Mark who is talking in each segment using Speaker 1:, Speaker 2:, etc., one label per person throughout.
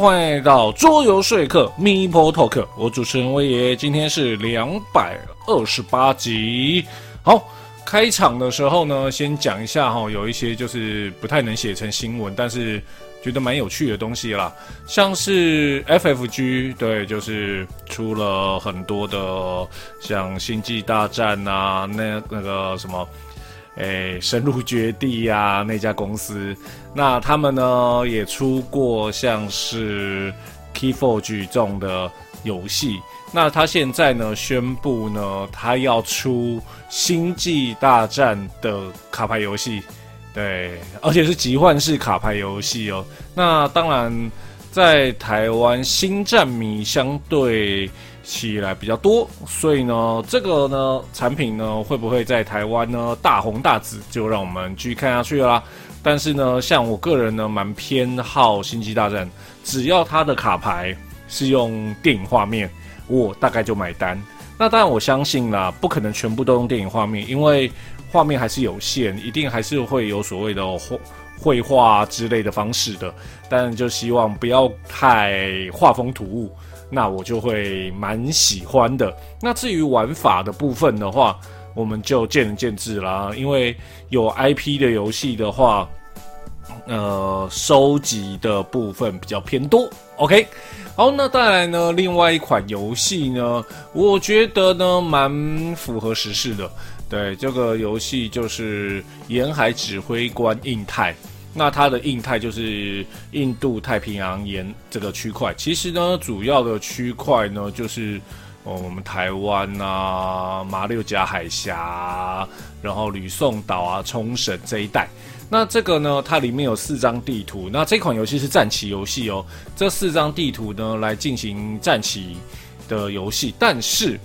Speaker 1: 欢迎来到桌游说客 Meeple Talk，我主持人威爷，今天是两百二十八集。好，开场的时候呢，先讲一下哈，有一些就是不太能写成新闻，但是觉得蛮有趣的东西啦，像是 FFG，对，就是出了很多的像星际大战啊，那那个什么。诶，深入绝地呀、那家公司，那他们呢也出过像是 Keyforge 这种的游戏。那他现在呢宣布呢，他要出星际大战的卡牌游戏，对，而且是集换式卡牌游戏哦。那当然，在台湾星战迷相对。起来比较多，所以呢，这个呢产品呢会不会在台湾呢大红大紫，就让我们继续看下去啦。但是呢，像我个人呢蛮偏好《星际大战》，只要它的卡牌是用电影画面，我大概就买单。那当然我相信啦，不可能全部都用电影画面，因为画面还是有限，一定还是会有所谓的绘绘画之类的方式的。但就希望不要太画风突兀。那我就会蛮喜欢的。那至于玩法的部分的话，我们就见仁见智啦。因为有 IP 的游戏的话，呃，收集的部分比较偏多。OK，好，那当然呢，另外一款游戏呢，我觉得呢蛮符合时事的。对，这个游戏就是《沿海指挥官印太》。那它的印太就是印度太平洋沿这个区块，其实呢，主要的区块呢就是哦，我们台湾啊、马六甲海峡，然后吕宋岛啊、冲绳这一带。那这个呢，它里面有四张地图。那这款游戏是战棋游戏哦，这四张地图呢来进行战棋的游戏，但是。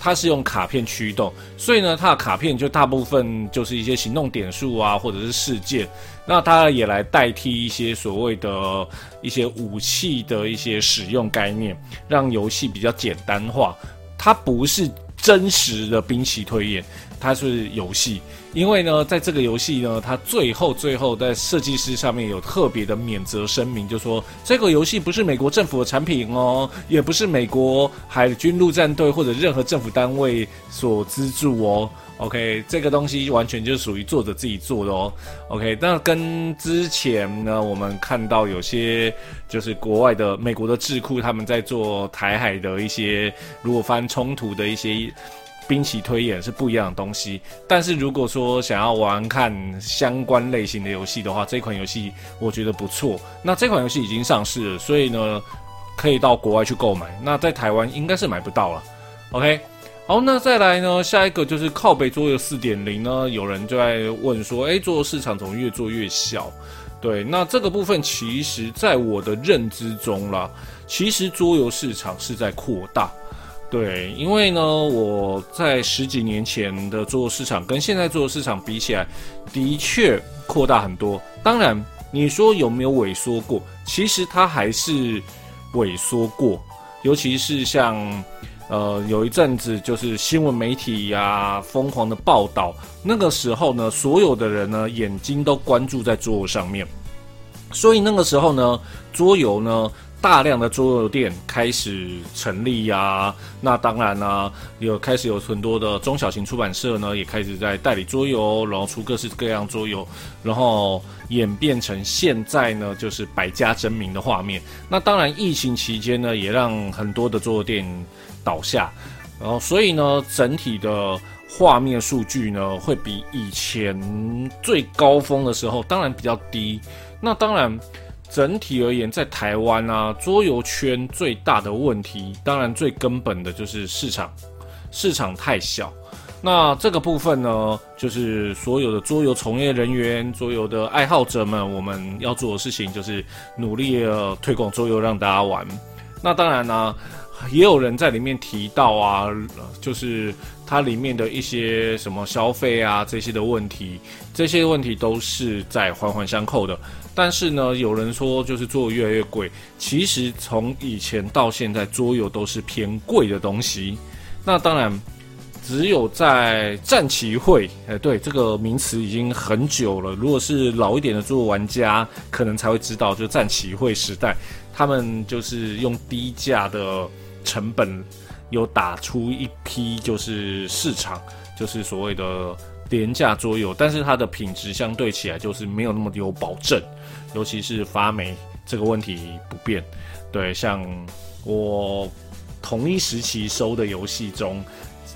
Speaker 1: 它是用卡片驱动，所以呢，它的卡片就大部分就是一些行动点数啊，或者是事件。那它也来代替一些所谓的一些武器的一些使用概念，让游戏比较简单化。它不是真实的兵棋推演。它是游戏，因为呢，在这个游戏呢，它最后最后在设计师上面有特别的免责声明，就说这个游戏不是美国政府的产品哦，也不是美国海军陆战队或者任何政府单位所资助哦。OK，这个东西完全就属于作者自己做的哦。OK，那跟之前呢，我们看到有些就是国外的美国的智库他们在做台海的一些如果发生冲突的一些。兵棋推演是不一样的东西，但是如果说想要玩看相关类型的游戏的话，这款游戏我觉得不错。那这款游戏已经上市了，所以呢，可以到国外去购买。那在台湾应该是买不到了。OK，好，那再来呢，下一个就是靠北桌游四点零呢，有人就在问说，哎，桌游市场怎么越做越小？对，那这个部分其实在我的认知中啦，其实桌游市场是在扩大。对，因为呢，我在十几年前的桌游市场跟现在桌游市场比起来，的确扩大很多。当然，你说有没有萎缩过？其实它还是萎缩过，尤其是像呃有一阵子就是新闻媒体呀、疯狂的报道，那个时候呢，所有的人呢眼睛都关注在桌游上面，所以那个时候呢，桌游呢。大量的桌游店开始成立呀、那当然呢、有开始有很多的中小型出版社呢，也开始在代理桌游，然后出各式各样桌游，然后演变成现在呢，就是百家争鸣的画面。那当然，疫情期间呢，也让很多的桌游店倒下，然后所以呢，整体的画面数据呢，会比以前最高峰的时候，当然比较低。那当然。整体而言，在台湾啊，桌游圈最大的问题，当然最根本的就是市场，市场太小。那这个部分呢，就是所有的桌游从业人员、桌游的爱好者们，我们要做的事情就是努力的推广桌游，让大家玩。那当然呢、也有人在里面提到啊，就是它里面的一些什么消费啊这些的问题，这些问题都是在环环相扣的。但是呢，有人说就是桌游越来越贵。其实从以前到现在，桌游都是偏贵的东西。那当然，只有在战棋会，哎，对，这个名词已经很久了。如果是老一点的桌游玩家，可能才会知道，就战棋会时代，他们就是用低价的成本，有打出一批就是市场，就是所谓的廉价桌游，但是它的品质相对起来就是没有那么有保证，尤其是发霉这个问题不变。对，像我同一时期收的游戏中。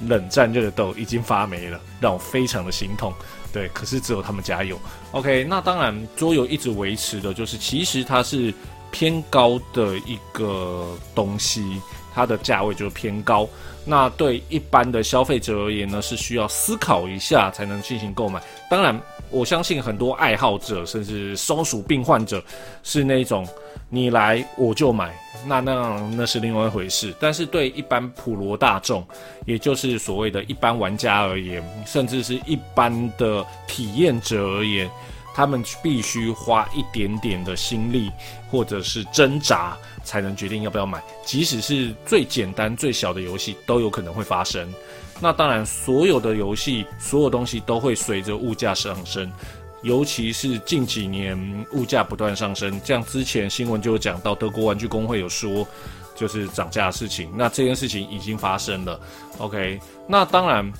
Speaker 1: 冷战热斗已经发霉了，让我非常的心痛。对，可是只有他们家有。OK，那当然桌游一直维持的就是，其实它是偏高的一个东西，它的价位就偏高。那对一般的消费者而言呢，是需要思考一下才能进行购买。当然，我相信很多爱好者甚至松鼠病患者是那种。你来我就买，那那那是另外一回事。但是对一般普罗大众，也就是所谓的一般玩家而言，甚至是一般的体验者而言，他们必须花一点点的心力或者是挣扎，才能决定要不要买。即使是最简单最小的游戏，都有可能会发生。那当然，所有的游戏，所有东西都会随着物价上升。尤其是近几年物价不断上升，像之前新闻就有讲到德国玩具工会有说，就是涨价的事情。那这件事情已经发生了。OK，那当然，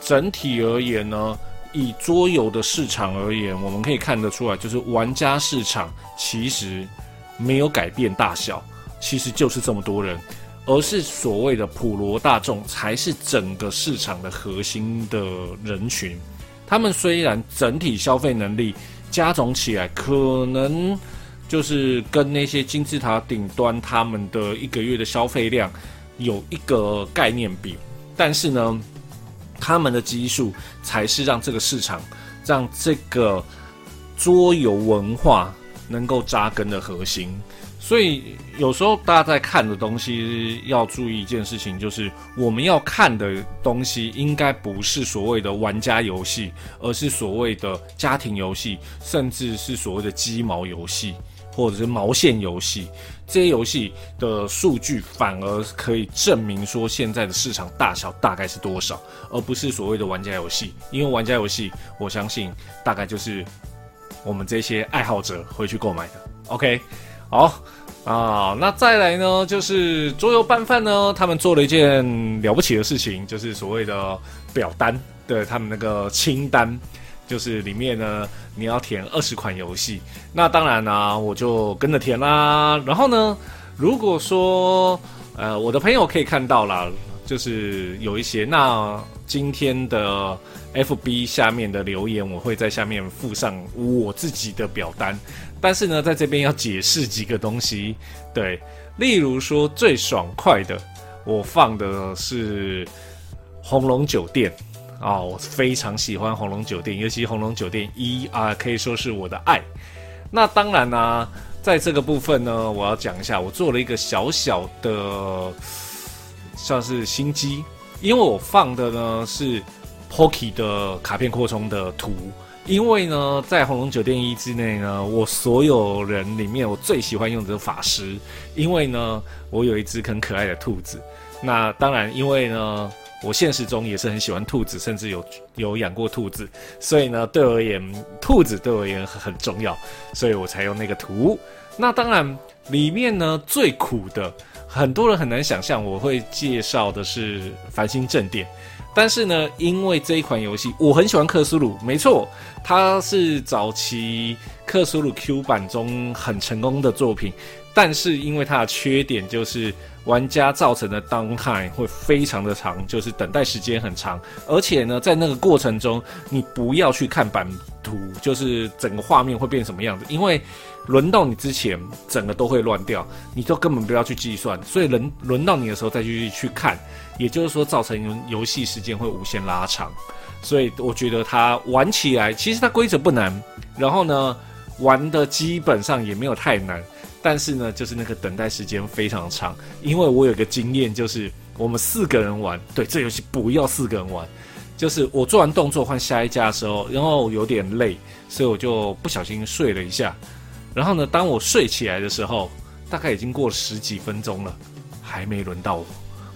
Speaker 1: 整体而言呢，以桌游的市场而言，我们可以看得出来，就是玩家市场其实没有改变大小，其实就是这么多人，而是所谓的普罗大众才是整个市场的核心的人群。他们虽然整体消费能力加总起来，可能就是跟那些金字塔顶端他们的一个月的消费量有一个概念比，但是呢，他们的基数才是让这个市场、让这个桌游文化能够扎根的核心。所以有时候大家在看的东西要注意一件事情，就是我们要看的东西应该不是所谓的玩家游戏，而是所谓的家庭游戏，甚至是所谓的鸡毛游戏或者是毛线游戏。这些游戏的数据反而可以证明说现在的市场大小大概是多少，而不是所谓的玩家游戏。因为玩家游戏，我相信大概就是我们这些爱好者会去购买的。OK。好啊，那再来呢，就是桌游拌饭呢，他们做了一件了不起的事情，就是所谓的表单，对他们那个清单，就是里面呢你要填二十款游戏，那当然啦、啊，我就跟着填啦。然后呢，如果说呃我的朋友可以看到啦，就是有一些，那今天的 FB 下面的留言，我会在下面附上我自己的表单。但是呢，在这边要解释几个东西，对，例如说最爽快的，我放的是《红龙酒店》啊，我非常喜欢《红龙酒店》，尤其《红龙酒店一》啊，可以说是我的爱。那当然呢、在这个部分呢，我要讲一下，我做了一个小小的，算是心机，因为我放的呢是 Pocky 的卡片扩充的图。因为呢，在红龙酒店一之内呢，我所有人里面，我最喜欢用的是法师。因为呢，我有一只很可爱的兔子。那当然，因为呢，我现实中也是很喜欢兔子，甚至有有养过兔子。所以呢，对我而言，兔子对我而言很重要，所以我才用那个图。那当然，里面呢最苦的，很多人很难想象，我会介绍的是繁星正殿。但是呢，因为这一款游戏，我很喜欢克苏鲁，没错，它是早期克苏鲁 Q 版中很成功的作品。但是因为它的缺点就是玩家造成的 downtime 会非常的长，就是等待时间很长。而且呢，在那个过程中，你不要去看版图，就是整个画面会变什么样子，因为轮到你之前，整个都会乱掉，你都根本不要去计算。所以轮轮到你的时候再去去看。也就是说，造成游戏时间会无限拉长，所以我觉得它玩起来其实它规则不难，然后呢，玩的基本上也没有太难，但是呢，就是那个等待时间非常长。因为我有个经验，就是我们四个人玩，对，这游戏不要四个人玩，就是我做完动作换下一家的时候，然后有点累，所以我就不小心睡了一下，然后呢，当我睡起来的时候，大概已经过了十几分钟了，还没轮到我。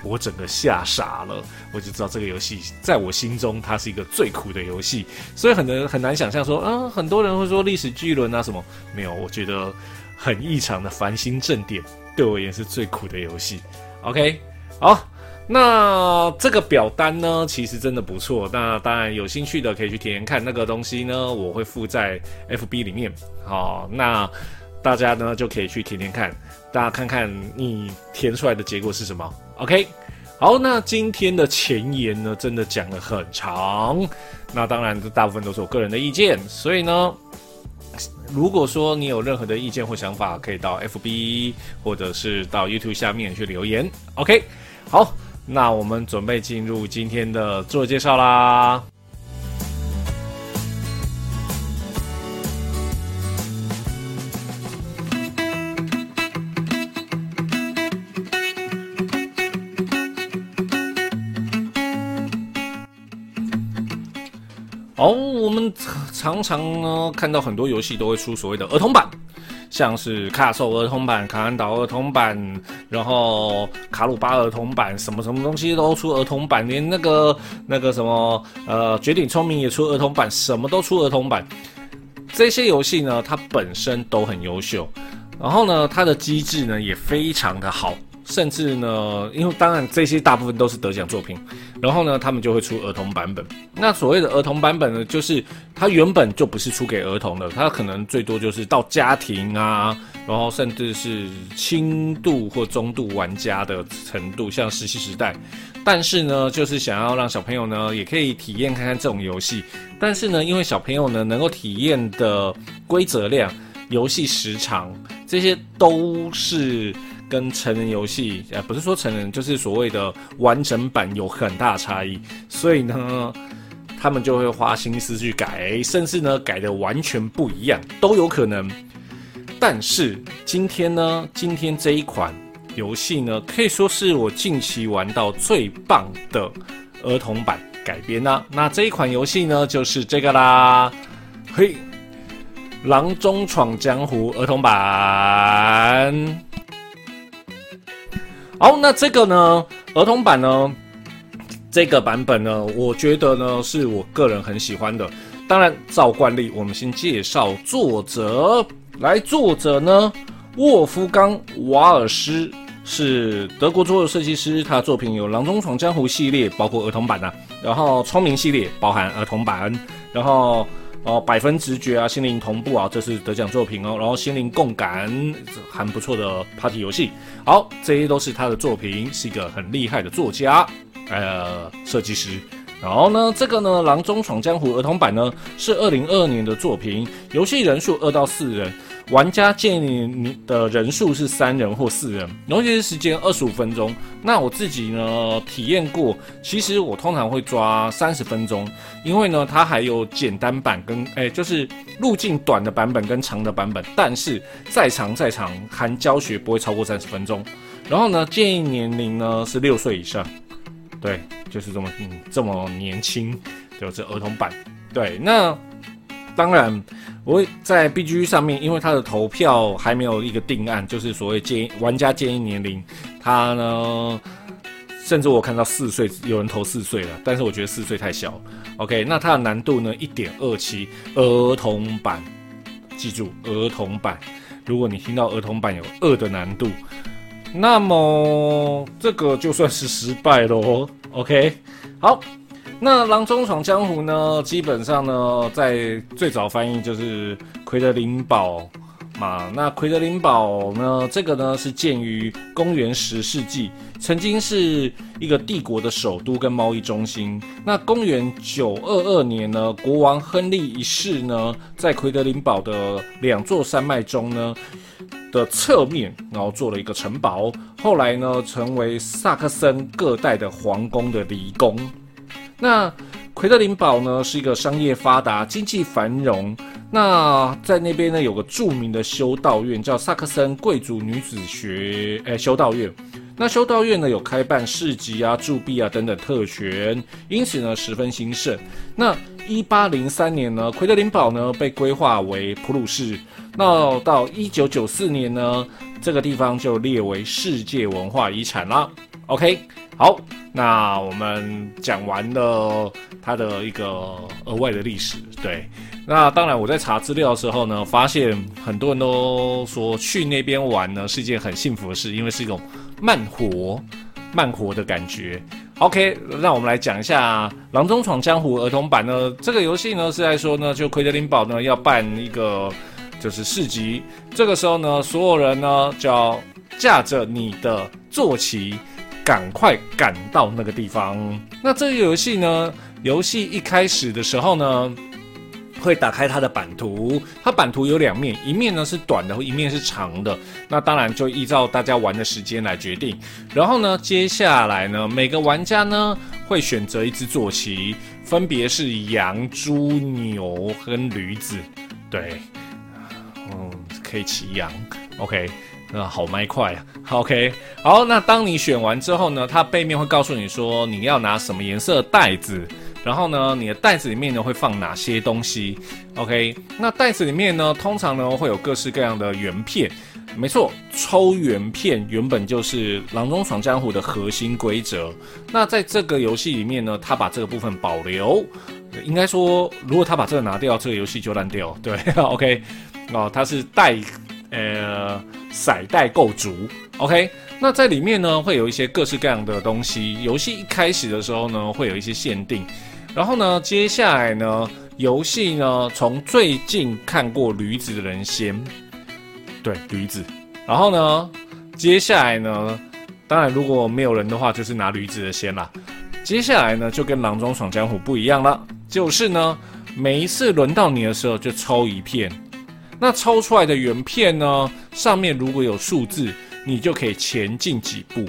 Speaker 1: 我整个吓傻了，我就知道这个游戏在我心中它是一个最苦的游戏，所以很难很难想象说，嗯，很多人会说历史巨轮啊什么，没有，我觉得很异常的繁星正点对我也是最苦的游戏。OK，好，那这个表单呢，其实真的不错，那当然有兴趣的可以去体验看那个东西呢，我会附在 FB 里面，好，那大家呢就可以去填填看。大家看看你填出来的结果是什么？OK，好，那今天的前言呢，真的讲得很长。那当然，这大部分都是我个人的意见，所以呢，如果说你有任何的意见或想法，可以到 FB 或者是到 YouTube 下面去留言。OK，好，那我们准备进入今天的自我介绍啦。好，我们常常呢看到很多游戏都会出所谓的儿童版，像是卡兽儿童版、卡安岛儿童版，然后卡鲁巴儿童版，什么什么东西都出儿童版，连那个那个什么呃绝顶聪明也出儿童版，什么都出儿童版。这些游戏呢，它本身都很优秀，然后呢，它的机制呢也非常的好。甚至呢，因为当然这些大部分都是得奖作品，然后呢，他们就会出儿童版本。那所谓的儿童版本呢，就是它原本就不是出给儿童的，它可能最多就是到家庭啊，然后甚至是轻度或中度玩家的程度，像石器时代。但是呢，就是想要让小朋友呢也可以体验看看这种游戏。但是呢，因为小朋友呢能够体验的规则量、游戏时长这些都是。跟成人游戏，呃，不是说成人，就是所谓的完整版有很大差异，所以呢，他们就会花心思去改，甚至呢，改得完全不一样都有可能。但是今天呢，今天这一款游戏呢，可以说是我近期玩到最棒的儿童版改编啦、那这一款游戏呢，就是这个啦，嘿，《囊中闯江湖》儿童版。好，那这个呢，儿童版呢，这个版本呢，我觉得呢是我个人很喜欢的。当然，照惯例，我们先介绍作者。来，作者呢，沃夫冈瓦尔斯是德国桌游设计师，他的作品有《囊中闯江湖》系列，包括儿童版啊，然后《聪明》系列包含儿童版，然后。哦，百分直觉啊，心灵同步啊，这是得奖作品哦。然后心灵共感，还不错的 Party 游戏。好，这些都是他的作品，是一个很厉害的作家，呃，设计师。然后呢，这个呢，《郎中闯江湖》儿童版呢，是二零二二年的作品，游戏人数二到四人。玩家建议你的人数是三人或四人，游戏时间二十五分钟。那我自己呢体验过，其实我通常会抓三十分钟，因为呢它还有简单版跟哎、欸、就是路径短的版本跟长的版本，但是再长再长含教学不会超过三十分钟。然后呢建议年龄呢是六岁以上，对，就是这么嗯这么年轻，就是儿童版。对，那当然。我会在 B G 上面，因为他的投票还没有一个定案，就是所谓建议玩家建议年龄，他呢，甚至我看到四岁有人投四岁了，但是我觉得四岁太小。OK，那它的难度呢，一点二七，儿童版，记住儿童版。如果你听到儿童版有二的难度，那么这个就算是失败喽。OK，好。那《郎中闯江湖》呢？基本上呢，在最早翻译就是奎德林堡嘛。那奎德林堡呢，这个呢是建于公元十世纪，曾经是一个帝国的首都跟贸易中心。那公元九二二年呢，国王亨利一世呢，在奎德林堡的两座山脉中呢的侧面，然后做了一个城堡。后来呢，成为萨克森各代的皇宫的离宫。那奎德林堡呢，是一个商业发达、经济繁荣。那在那边呢，有个著名的修道院，叫萨克森贵族女子学诶、修道院。那修道院呢，有开办市集啊、铸币啊等等特权，因此呢，十分兴盛。那一八零三年呢，奎德林堡呢被规划为普鲁士。那到一九九四年呢，这个地方就列为世界文化遗产啦。OK，好，那我们讲完了它的一个额外的历史。对，那当然我在查资料的时候呢，发现很多人都说去那边玩呢是一件很幸福的事，因为是一种慢活、慢活的感觉。OK，让我们来讲一下《囊中闯江湖》儿童版呢。这个游戏呢是在说呢，就奎德林堡呢要办一个就是市集，这个时候呢，所有人呢就要驾着你的坐骑。赶快赶到那个地方。那这个游戏呢？游戏一开始的时候呢，会打开它的版图。它版图有两面，一面呢是短的，一面是长的。那当然就依照大家玩的时间来决定。然后呢，接下来呢，每个玩家呢会选择一只坐骑，分别是羊、猪、牛跟驴子。对，嗯，可以骑羊。OK。呃，好麦快啊，OK，好，那当你选完之后呢，它背面会告诉你说你要拿什么颜色的袋子，然后呢，你的袋子里面呢会放哪些东西，OK，那袋子里面呢，通常呢会有各式各样的圆片，没错，抽圆片原本就是《狼中闯江湖》的核心规则。那在这个游戏里面呢，他把这个部分保留，应该说，如果他把这个拿掉，这个游戏就烂掉，对，OK，哦，它是带。呃，彩袋构筑，OK，那在里面呢会有一些各式各样的东西。游戏一开始的时候呢会有一些限定，然后呢接下来呢游戏呢从最近看过驴子的人先，对，驴子，然后呢接下来呢，当然如果没有人的话就是拿驴子的先啦。接下来呢就跟郎中闯江湖不一样了，就是呢每一次轮到你的时候就抽一片。那抽出来的圆片呢，上面如果有数字，你就可以前进几步。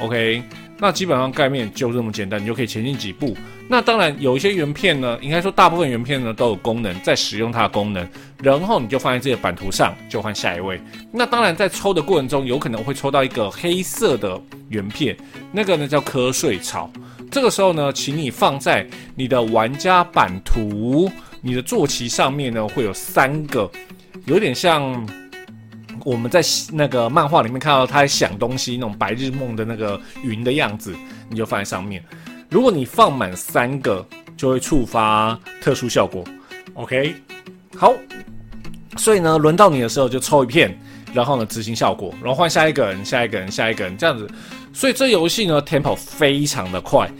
Speaker 1: OK，那基本上概念就这么简单，你就可以前进几步。那当然有一些圆片呢，应该说大部分圆片呢都有功能，在使用它的功能，然后你就放在这个版图上，就换下一位。那当然在抽的过程中，有可能会抽到一个黑色的圆片，那个呢叫瞌睡草。这个时候呢，请你放在你的玩家版图。你的坐骑上面呢，会有三个，有点像我们在那个漫画里面看到他在想东西那种白日梦的那个云的样子，你就放在上面。如果你放满三个，就会触发特殊效果。OK，好，所以呢，轮到你的时候就抽一片，然后呢执行效果，然后换下一个人，下一个人，下一个人，这样子。所以这游戏呢，tempo 非常的快。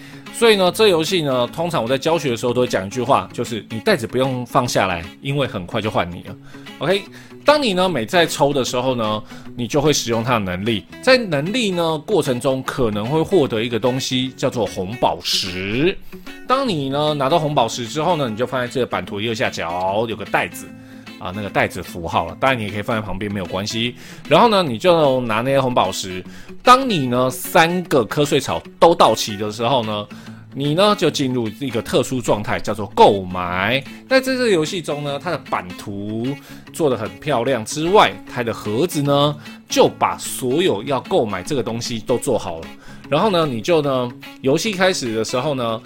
Speaker 1: 所以呢，这游戏呢，通常我在教学的时候都会讲一句话，就是你袋子不用放下来，因为很快就换你了。OK，当你呢每在抽的时候呢，你就会使用它的能力，在能力呢过程中可能会获得一个东西叫做红宝石。当你呢拿到红宝石之后呢，你就放在这个版图右下角有个袋子。啊，那个袋子符号了，当然你也可以放在旁边，没有关系。然后呢，你就拿那些红宝石。当你呢三个瞌睡草都到齐的时候呢，你呢就进入一个特殊状态，叫做购买。那在这个游戏中呢，它的版图做得很漂亮之外，它的盒子呢就把所有要购买这个东西都做好了。然后呢，你就呢游戏开始的时候呢。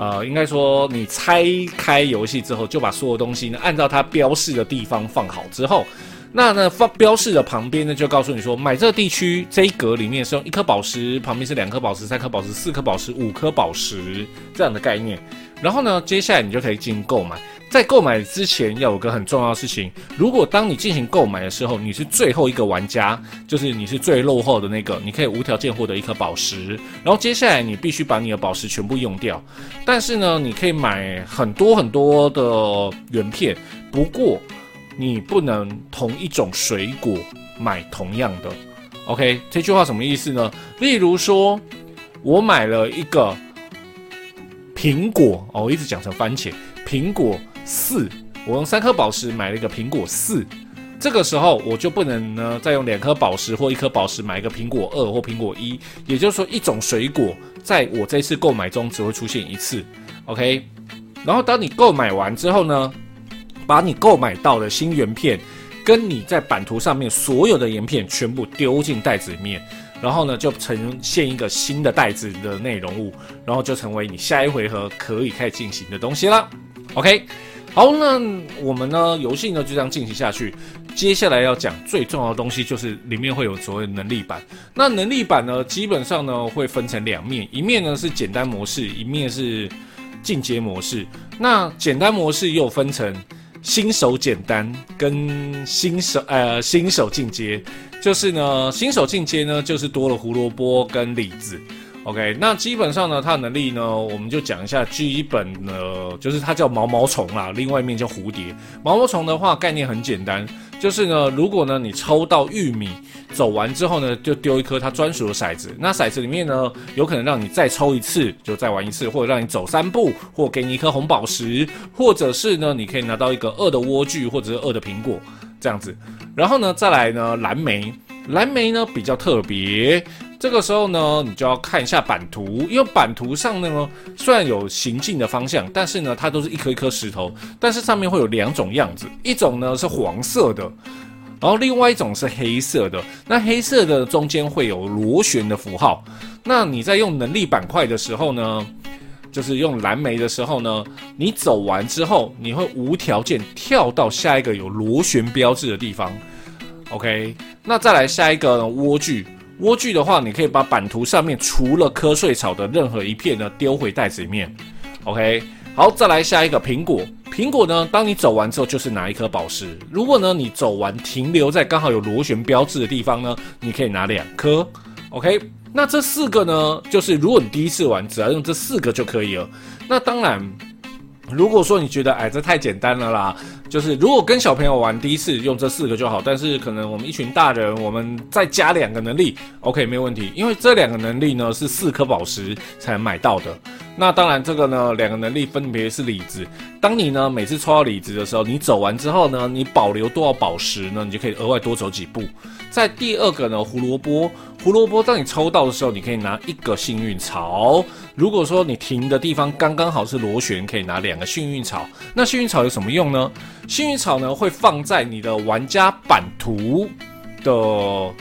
Speaker 1: 呃，应该说，你拆开游戏之后，就把所有东西呢按照它标示的地方放好之后，那呢放标示的旁边呢就告诉你说，买这个地区这一格里面是用一颗宝石，旁边是两颗宝石、三颗宝石、四颗宝石、五颗宝石这样的概念。然后呢，接下来你就可以进行购买。在购买之前要有个很重要的事情，如果当你进行购买的时候，你是最后一个玩家，就是你是最落后的那个，你可以无条件获得一颗宝石。然后接下来你必须把你的宝石全部用掉。但是呢，你可以买很多很多的圆片，不过你不能同一种水果买同样的。OK，这句话什么意思呢？例如说，我买了一个苹果哦，我一直讲成番茄，苹果。四，我用三颗宝石买了一个苹果四，这个时候我就不能呢再用两颗宝石或一颗宝石买一个苹果二或苹果一，也就是说一种水果在我这次购买中只会出现一次，OK。然后当你购买完之后呢，把你购买到的新原片跟你在版图上面所有的原片全部丢进袋子里面，然后呢就呈现一个新的袋子的内容物，然后就成为你下一回合可以开始进行的东西了，OK。好，那我们呢，游戏呢就这样进行下去。接下来要讲最重要的东西，就是里面会有所谓能力板。那能力板呢，基本上呢会分成两面，一面呢是简单模式，一面是进阶模式。那简单模式又分成新手简单跟新手呃新手进阶。就是呢，新手进阶呢就是多了胡萝卜跟李子。OK，那基本上呢，它的能力呢，我们就讲一下基本呢，就是它叫毛毛虫啦，另外一面叫蝴蝶。毛毛虫的话，概念很简单，就是呢，如果呢你抽到玉米，走完之后呢，就丢一颗它专属的骰子。那骰子里面呢，有可能让你再抽一次，就再玩一次，或者让你走三步，或给你一颗红宝石，或者是呢，你可以拿到一个二的莴苣，或者是二的苹果这样子。然后呢，再来呢，蓝莓，蓝莓呢比较特别。这个时候呢，你就要看一下版图，因为版图上呢，虽然有行进的方向，但是呢，它都是一颗一颗石头，但是上面会有两种样子，一种呢是黄色的，然后另外一种是黑色的。那黑色的中间会有螺旋的符号。那你在用能力板块的时候呢，就是用蓝莓的时候呢，你走完之后，你会无条件跳到下一个有螺旋标志的地方。OK，那再来下一个呢，莴苣。莴苣的话，你可以把版图上面除了瞌睡草的任何一片呢丢回袋子里面。OK，好，再来下一个苹果。苹果呢，当你走完之后就是拿一颗宝石。如果呢你走完停留在刚好有螺旋标志的地方呢，你可以拿两颗。OK，那这四个呢，就是如果你第一次玩，只要用这四个就可以了。那当然，如果说你觉得哎这太简单了啦。就是如果跟小朋友玩，第一次用这四个就好，但是可能我们一群大人，我们再加两个能力，OK 没有问题，因为这两个能力呢是四颗宝石才能买到的。那当然这个呢两个能力分别是李子，当你呢每次抽到李子的时候，你走完之后呢，你保留多少宝石呢，你就可以额外多走几步。在第二个呢胡萝卜，胡萝卜当你抽到的时候，你可以拿一个幸运草。如果说你停的地方刚刚好是螺旋，可以拿两个幸运草。那幸运草有什么用呢？幸运草呢会放在你的玩家版图的，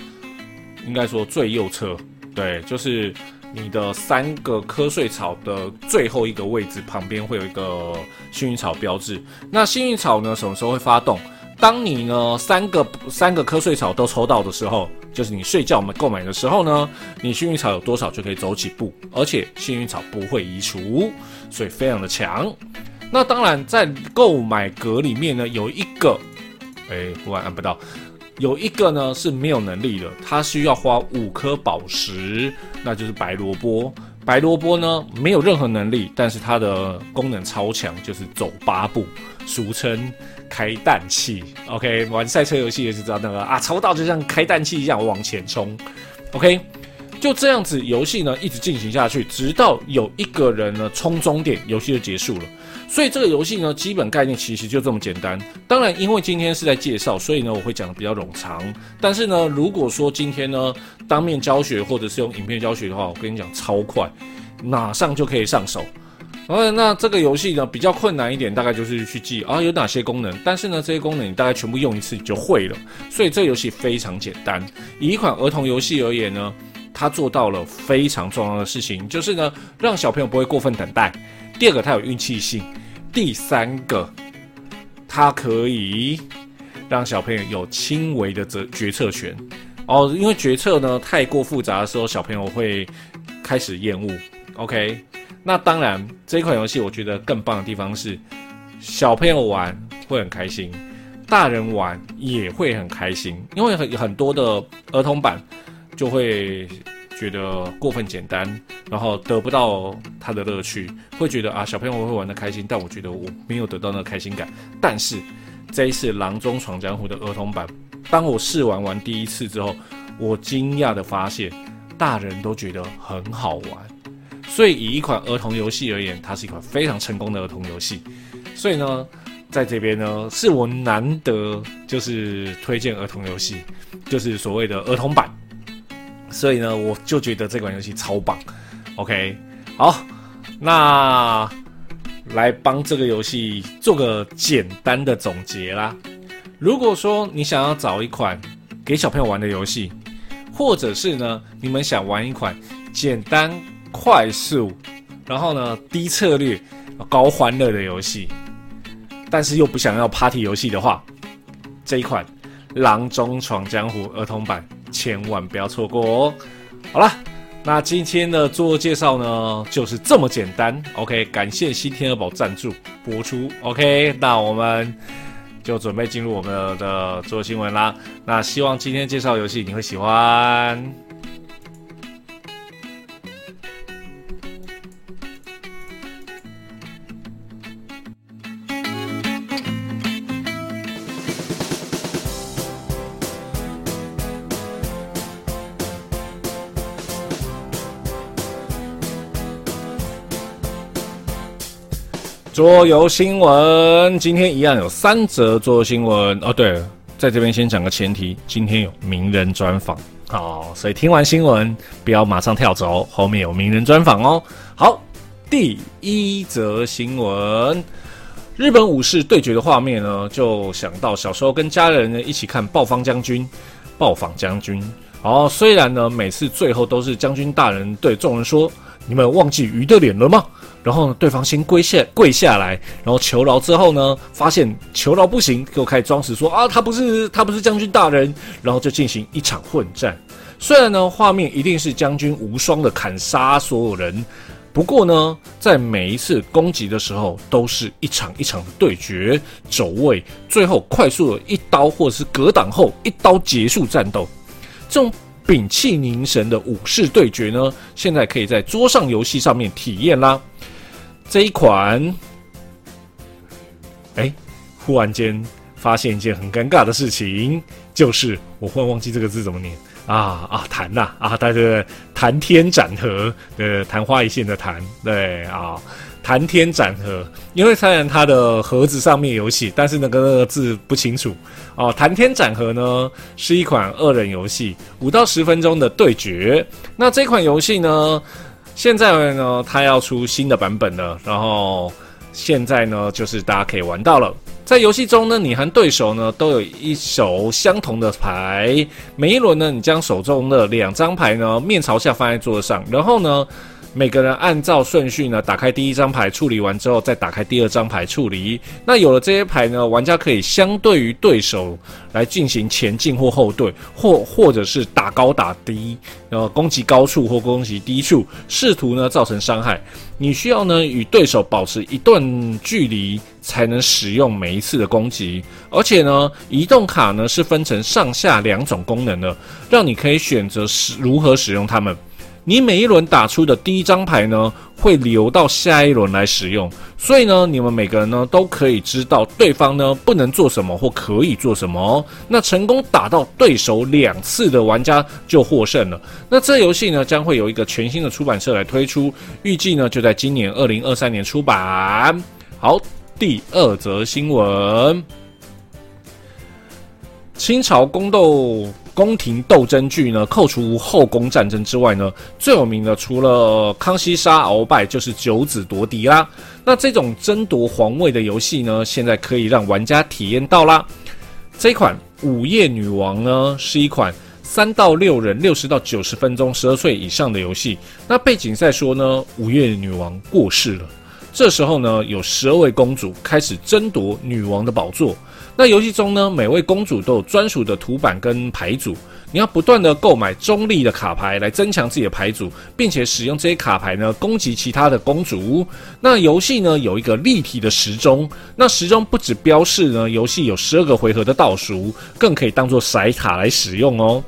Speaker 1: 应该说最右侧，对，就是你的三个瞌睡草的最后一个位置旁边会有一个幸运草标志。那幸运草呢什么时候会发动？当你呢三个三个瞌睡草都抽到的时候，就是你睡觉买购买的时候呢，你幸运草有多少就可以走几步，而且幸运草不会移除，所以非常的强。那当然在购买格里面呢，有一个，哎，忽然按不到，有一个呢是没有能力的，它需要花五颗宝石，那就是白萝卜。白萝卜呢没有任何能力，但是它的功能超强，就是走八步，俗称。开氮气，OK，玩赛车游戏也是知道那个啊，抽到就像开氮气一样往前冲，OK，就这样子游戏呢一直进行下去，直到有一个人呢冲终点，游戏就结束了。所以这个游戏呢基本概念其实就这么简单。当然，因为今天是在介绍，所以呢我会讲的比较冗长。但是呢，如果说今天呢当面教学或者是用影片教学的话，我跟你讲超快，马上就可以上手。哦，那这个游戏呢比较困难一点，大概就是去记啊有哪些功能，但是呢这些功能你大概全部用一次你就会了，所以这游戏非常简单。以一款儿童游戏而言呢，它做到了非常重要的事情，就是呢让小朋友不会过分等待。第二个，它有运气性；第三个，它可以让小朋友有轻微的决决策权。哦，因为决策呢太过复杂的时候，小朋友会开始厌恶。OK。那当然，这款游戏我觉得更棒的地方是，小朋友玩会很开心，大人玩也会很开心。因为很很多的儿童版就会觉得过分简单，然后得不到他的乐趣，会觉得啊，小朋友会玩的开心，但我觉得我没有得到那个开心感。但是这一次《囊中闯江湖》的儿童版，当我试玩完第一次之后，我惊讶的发现，大人都觉得很好玩。所以，以一款儿童游戏而言，它是一款非常成功的儿童游戏。所以呢，在这边呢，是我难得就是推荐儿童游戏，就是所谓的儿童版。所以呢，我就觉得这款游戏超棒。OK，好，那来帮这个游戏做个简单的总结啦。如果说你想要找一款给小朋友玩的游戏，或者是呢，你们想玩一款简单。快速，然后呢，低策略、高欢乐的游戏，但是又不想要 Party 游戏的话，这一款《狼中闯江湖》儿童版千万不要错过哦。好了，那今天的作业介绍呢，就是这么简单。OK，感谢新天鹅堡赞助播出。OK，那我们就准备进入我们的作业新闻啦。那希望今天介绍游戏你会喜欢。桌游新闻，今天一样有三则桌游新闻哦。对了，在这边先讲个前提，今天有名人专访哦，所以听完新闻不要马上跳走，后面有名人专访哦。好，第一则新闻，日本武士对决的画面呢，就想到小时候跟家人呢一起看《暴方将军》，暴坊将军哦，虽然呢每次最后都是将军大人对众人说：“你们忘记鱼的脸了吗？”然后呢，对方先跪下跪下来，然后求饶之后呢，发现求饶不行，就开始装死说啊，他不是他不是将军大人，然后就进行一场混战。虽然呢，画面一定是将军无双的砍杀所有人，不过呢，在每一次攻击的时候，都是一场一场的对决走位，最后快速的一刀或者是格挡后一刀结束战斗。这种屏气凝神的武士对决呢，现在可以在桌上游戏上面体验啦。这一款，哎，忽然间发现一件很尴尬的事情，就是我忽然忘记这个字怎么念啊啊，昙呐啊，它是谈天斩鹤的昙花一现的昙，对啊，谈天斩鹤，因为虽然它的盒子上面有写，但是那个那个字不清楚哦。谈天斩鹤呢是一款二人游戏，五到十分钟的对决。那这款游戏呢？现在呢，它要出新的版本了。然后现在呢，就是大家可以玩到了。在游戏中呢，你和对手呢都有一手相同的牌。每一轮呢，你将手中的两张牌呢面朝下放在桌上，然后呢。每个人按照顺序呢，打开第一张牌处理完之后，再打开第二张牌处理。那有了这些牌呢，玩家可以相对于对手来进行前进或后退，或或者是打高打低，然后攻击高处或攻击低处，试图呢造成伤害。你需要呢与对手保持一段距离，才能使用每一次的攻击。而且呢，移动卡呢是分成上下两种功能的，让你可以选择使如何使用它们。你每一轮打出的第一张牌呢，会留到下一轮来使用，所以呢，你们每个人呢都可以知道对方呢不能做什么或可以做什么。那成功打到对手两次的玩家就获胜了。那这游戏呢将会有一个全新的出版社来推出，预计呢就在今年二零二三年出版。好，第二则新闻：清朝宫斗。宫廷斗争剧呢，扣除后宫战争之外呢，最有名的除了康熙杀鳌拜，就是九子夺嫡啦。那这种争夺皇位的游戏呢，现在可以让玩家体验到啦。这款《午夜女王》呢，是一款三到六人、六十到九十分钟、十二岁以上的游戏。那背景在说呢，午夜女王过世了，这时候呢，有十二位公主开始争夺女王的宝座。那游戏中呢，每位公主都有专属的图板跟牌组，你要不断的购买中立的卡牌来增强自己的牌组，并且使用这些卡牌呢攻击其他的公主。那游戏呢有一个立体的时钟，那时钟不只标示呢游戏有十二个回合的倒数，更可以当做骰卡来使用哦。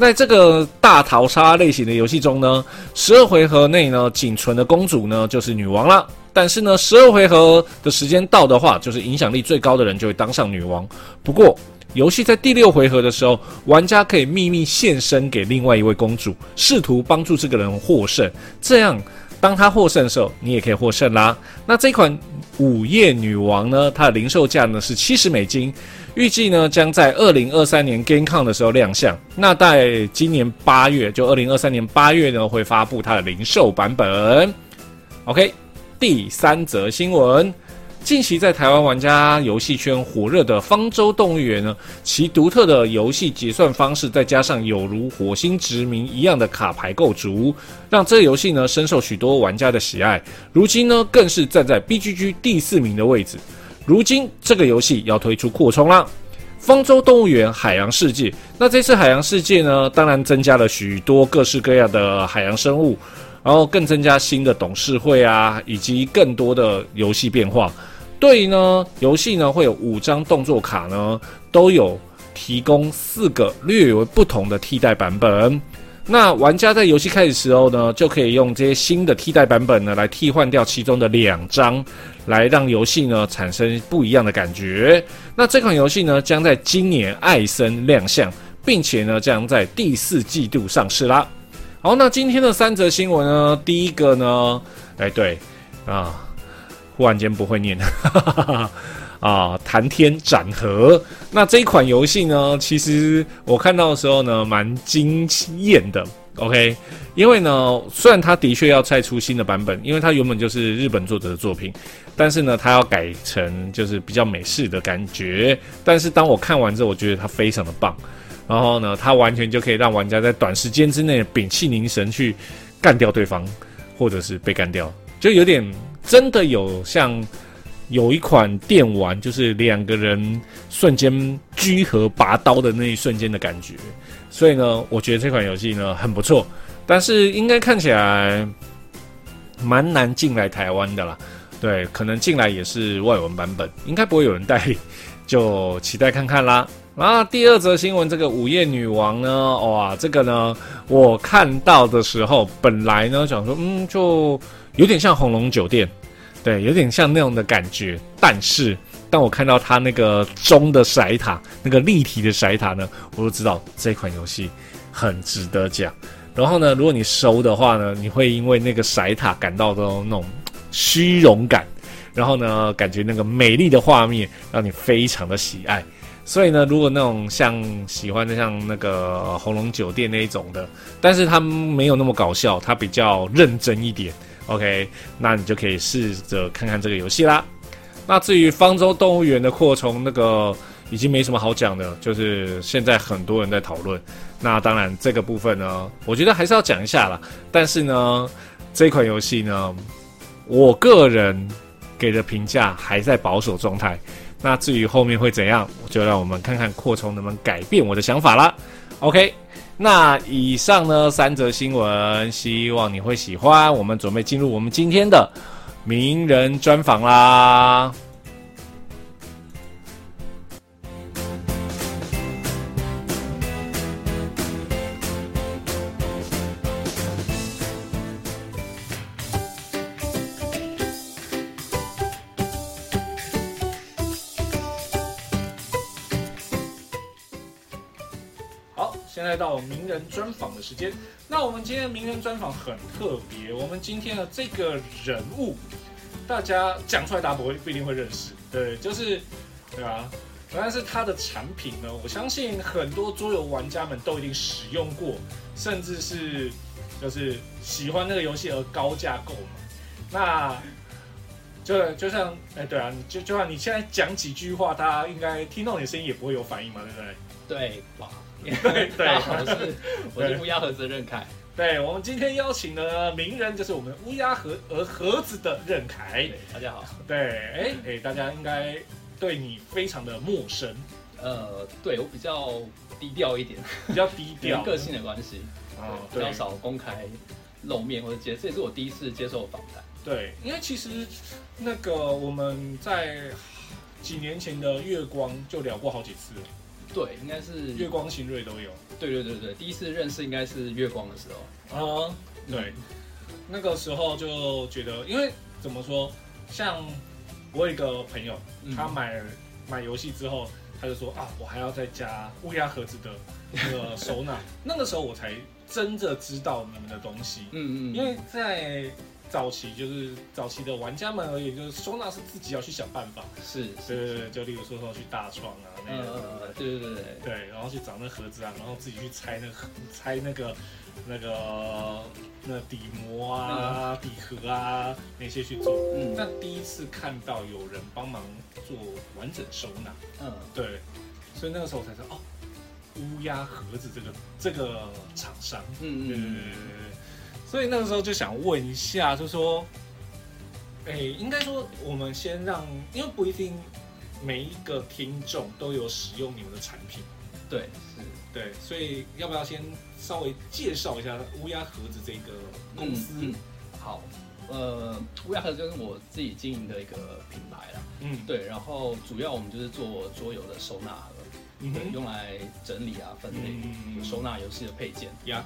Speaker 1: 在这个大逃杀类型的游戏中呢，十二回合内呢仅存的公主呢就是女王了。但是呢，十二回合的时间到的话，就是影响力最高的人就会当上女王。不过，游戏在第六回合的时候，玩家可以秘密献身给另外一位公主，试图帮助这个人获胜。这样，当他获胜的时候，你也可以获胜啦。那这款《午夜女王》呢，它的零售价呢是七十美金，预计呢将在二零二三年 GameCon 的时候亮相。那在今年八月，就二零二三年八月呢，会发布它的零售版本。OK。第三则新闻，近期在台湾玩家游戏圈火热的《方舟动物园》呢，其独特的游戏结算方式，再加上有如火星殖民一样的卡牌构筑，让这个游戏呢深受许多玩家的喜爱。如今呢，更是站在 BGG 第四名的位置。如今这个游戏要推出扩充啦，方舟动物园海洋世界。那这次海洋世界呢，当然增加了许多各式各样的海洋生物，然后更增加新的董事会啊，以及更多的游戏变化。对于呢，游戏呢会有五张动作卡呢，都有提供四个略有不同的替代版本。那玩家在游戏开始时候呢，就可以用这些新的替代版本呢，来替换掉其中的两张，来让游戏呢产生不一样的感觉。那这款游戏呢，将在今年艾森亮相，并且呢，将在第四季度上市啦。好，那今天的三则新闻呢，第一个呢，哎，对啊，忽然间不会念。啊，谈天斩河。那这一款游戏呢，其实我看到的时候呢，蛮惊艳的。OK，因为呢，虽然它的确要再出新的版本，因为它原本就是日本作者的作品，但是呢，它要改成就是比较美式的感觉。但是当我看完之后，我觉得它非常的棒。然后呢，它完全就可以让玩家在短时间之内屏气凝神去干掉对方，或者是被干掉，就有点真的有像。有一款电玩，就是两个人瞬间居合拔刀的那一瞬间的感觉，所以呢，我觉得这款游戏呢很不错，但是应该看起来蛮难进来台湾的啦。对，可能进来也是外文版本，应该不会有人代理，就期待看看啦。啊，第二则新闻，这个午夜女王呢，哇，这个呢，我看到的时候，本来呢想说，嗯，就有点像红龙酒店。对，有点像那种的感觉，但是当我看到它那个钟的骰塔，那个立体的骰塔呢，我就知道这款游戏很值得讲。然后呢，如果你收的话呢，你会因为那个骰塔感到的那种虚荣感，然后呢，感觉那个美丽的画面让你非常的喜爱。所以呢，如果那种像喜欢的像那个红龙酒店那一种的，但是它没有那么搞笑，它比较认真一点。OK，那你就可以试着看看这个游戏啦。那至于方舟动物园的扩充，那个已经没什么好讲的，就是现在很多人在讨论。那当然这个部分呢，我觉得还是要讲一下啦。但是呢，这款游戏呢，我个人给的评价还在保守状态。那至于后面会怎样，就让我们看看扩充能不能改变我的想法啦。OK。那以上呢三则新闻，希望你会喜欢。我们准备进入我们今天的名人专访啦。专访的时间。那我们今天的名人专访很特别。我们今天的这个人物，大家讲出来，大家不会不一定会认识。对，就是，对啊。但是他的产品呢，我相信很多桌游玩家们都一定使用过，甚至是就是喜欢那个游戏而高价购买。那就就像，哎，对啊，就就像你现在讲几句话，大家应该听到你的声音也不会有反应嘛，对不对？
Speaker 2: 对吧？
Speaker 1: 对对，我
Speaker 2: 是我是乌鸦盒子任凯。
Speaker 1: 对，我们今天邀请的名人就是我们乌鸦盒呃盒子的任凯。
Speaker 2: 大家好。
Speaker 1: 对，哎哎，大家应该对你非常的陌生。
Speaker 2: 呃，对我比较低调一点，
Speaker 1: 比较低调，
Speaker 2: 个性的关系啊，比较少公开露面或者接，这也是我第一次接受访谈。
Speaker 1: 对，因为其实那个我们在几年前的月光就聊过好几次了。
Speaker 2: 对，应该是
Speaker 1: 月光、新锐都有。
Speaker 2: 对对对对，第一次认识应该是月光的时候。
Speaker 1: 啊，对，那个时候就觉得，因为怎么说，像我有一个朋友，他买、嗯、买游戏之后，他就说啊，我还要再加乌鸦盒子的那个收纳。那个时候我才真的知道你们的东西。嗯嗯，因为在。早期就是早期的玩家们而言，就是收纳是自己要去想办法。
Speaker 2: 是，
Speaker 1: 对对对，就例如说说去大创啊，那个，
Speaker 2: 嗯、对对对对，
Speaker 1: 对，然后去找那盒子啊，然后自己去拆那个拆那个那个那底膜啊、底盒啊那些去做。嗯，但第一次看到有人帮忙做完整收纳，嗯，对，所以那个时候我才知道哦，乌鸦盒子这个这个厂商，嗯嗯。对对对对所以那个时候就想问一下，就是说哎、欸，应该说我们先让，因为不一定每一个听众都有使用你们的产品。
Speaker 2: 对，是，
Speaker 1: 对，所以要不要先稍微介绍一下乌鸦盒子这个公司？
Speaker 2: 嗯嗯、好，呃，乌鸦盒子就是我自己经营的一个品牌啦。嗯，对，然后主要我们就是做桌游的收纳盒，嗯、用来整理啊、分类、嗯、收纳游戏的配件。呀。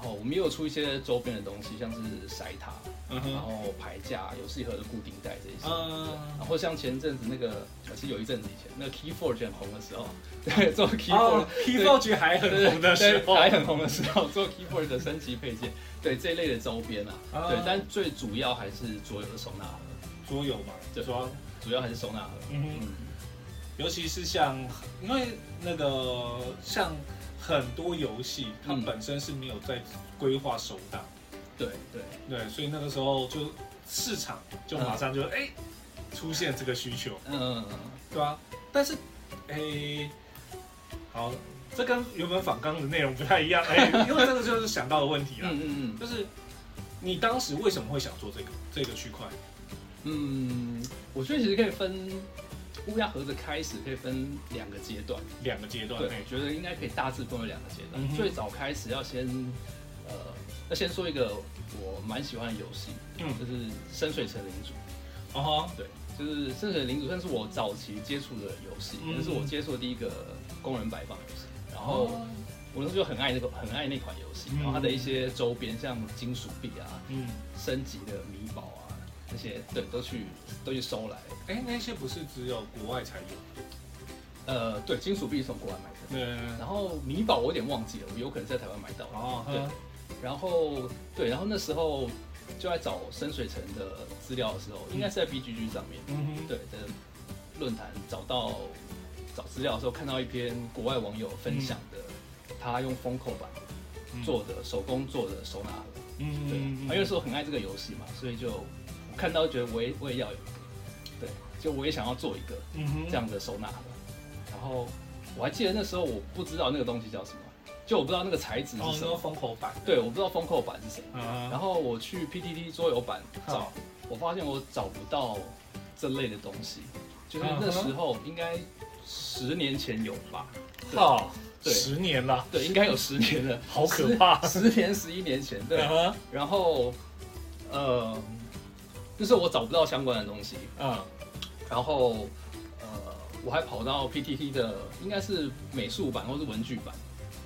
Speaker 2: 对，然后我们也有出一些周边的东西，像是塞塔，嗯、然后牌架、游戏盒的固定带这一些。嗯，然后像前阵子那个，其实有一阵子以前，那个 Keyforge 很红的时候，对，做 Keyforge，Keyforge、哦、还很红的时候，还很红的时候，做 Keyforge 的升级配件，对这一类的周边啊，嗯、对，但最主要还是桌游的收纳盒。
Speaker 1: 桌游嘛，
Speaker 2: 对，主要主要还是收纳盒。嗯哼，
Speaker 1: 尤其是像，因为那个像。很多游戏它本身是没有在规划首档，
Speaker 2: 对对
Speaker 1: 对，所以那个时候就市场就马上就哎、出现这个需求，嗯嗯，对吧？但是哎、欸，好，这跟原本仿纲的内容不太一样，哎、欸，因为这个就是想到的问题了，嗯嗯嗯，就是你当时为什么会想做这个这个区块？
Speaker 2: 嗯，我觉得其实可以分。乌鸦盒子开始可以分两个阶段，
Speaker 1: 两个阶段，
Speaker 2: 对，我觉得应该可以大致分为两个阶段。嗯、最早开始要先，呃，要先说一个我蛮喜欢的游戏，嗯，就是《深水城领主》。哦，对，就是《深水城领主》算是我早期接触的游戏，也、嗯、是我接触的第一个工人摆放游戏。然后我那时候就很爱那个，很爱那款游戏。然后它的一些周边，像金属币啊，嗯，升级的米宝啊。那些对都去都去收来，
Speaker 1: 哎、欸，那些不是只有国外才有？
Speaker 2: 呃，对，金属币是从国外买的。对。然后米宝我有点忘记了，我有可能在台湾买到。哦。对。然后对，然后那时候就在找深水城的资料的时候，嗯、应该是在 BGG 上面，嗯哼，对的论坛找到找资料的时候，看到一篇国外网友分享的，嗯、他用 Funko 版做的、嗯、手工做的收纳盒。嗯对。他那时候很爱这个游戏嘛，所以就。看到觉得我也我也要有一个，对，就我也想要做一个这样的收纳盒。然后我还记得那时候我不知道那个东西叫什么，就我不知道那个材质是什么。
Speaker 1: 封口板。
Speaker 2: 对，我不知道封口板是什么。然后我去 PTT 桌游版找，我发现我找不到这类的东西。就是那时候应该十年前有吧？
Speaker 1: 好，对，十年了。
Speaker 2: 对，应该有十年了，
Speaker 1: 好可怕。
Speaker 2: 十年十一年前，对。然后，呃。就是我找不到相关的东西，嗯，然后，呃，我还跑到 PTT 的，应该是美术版或是文具版，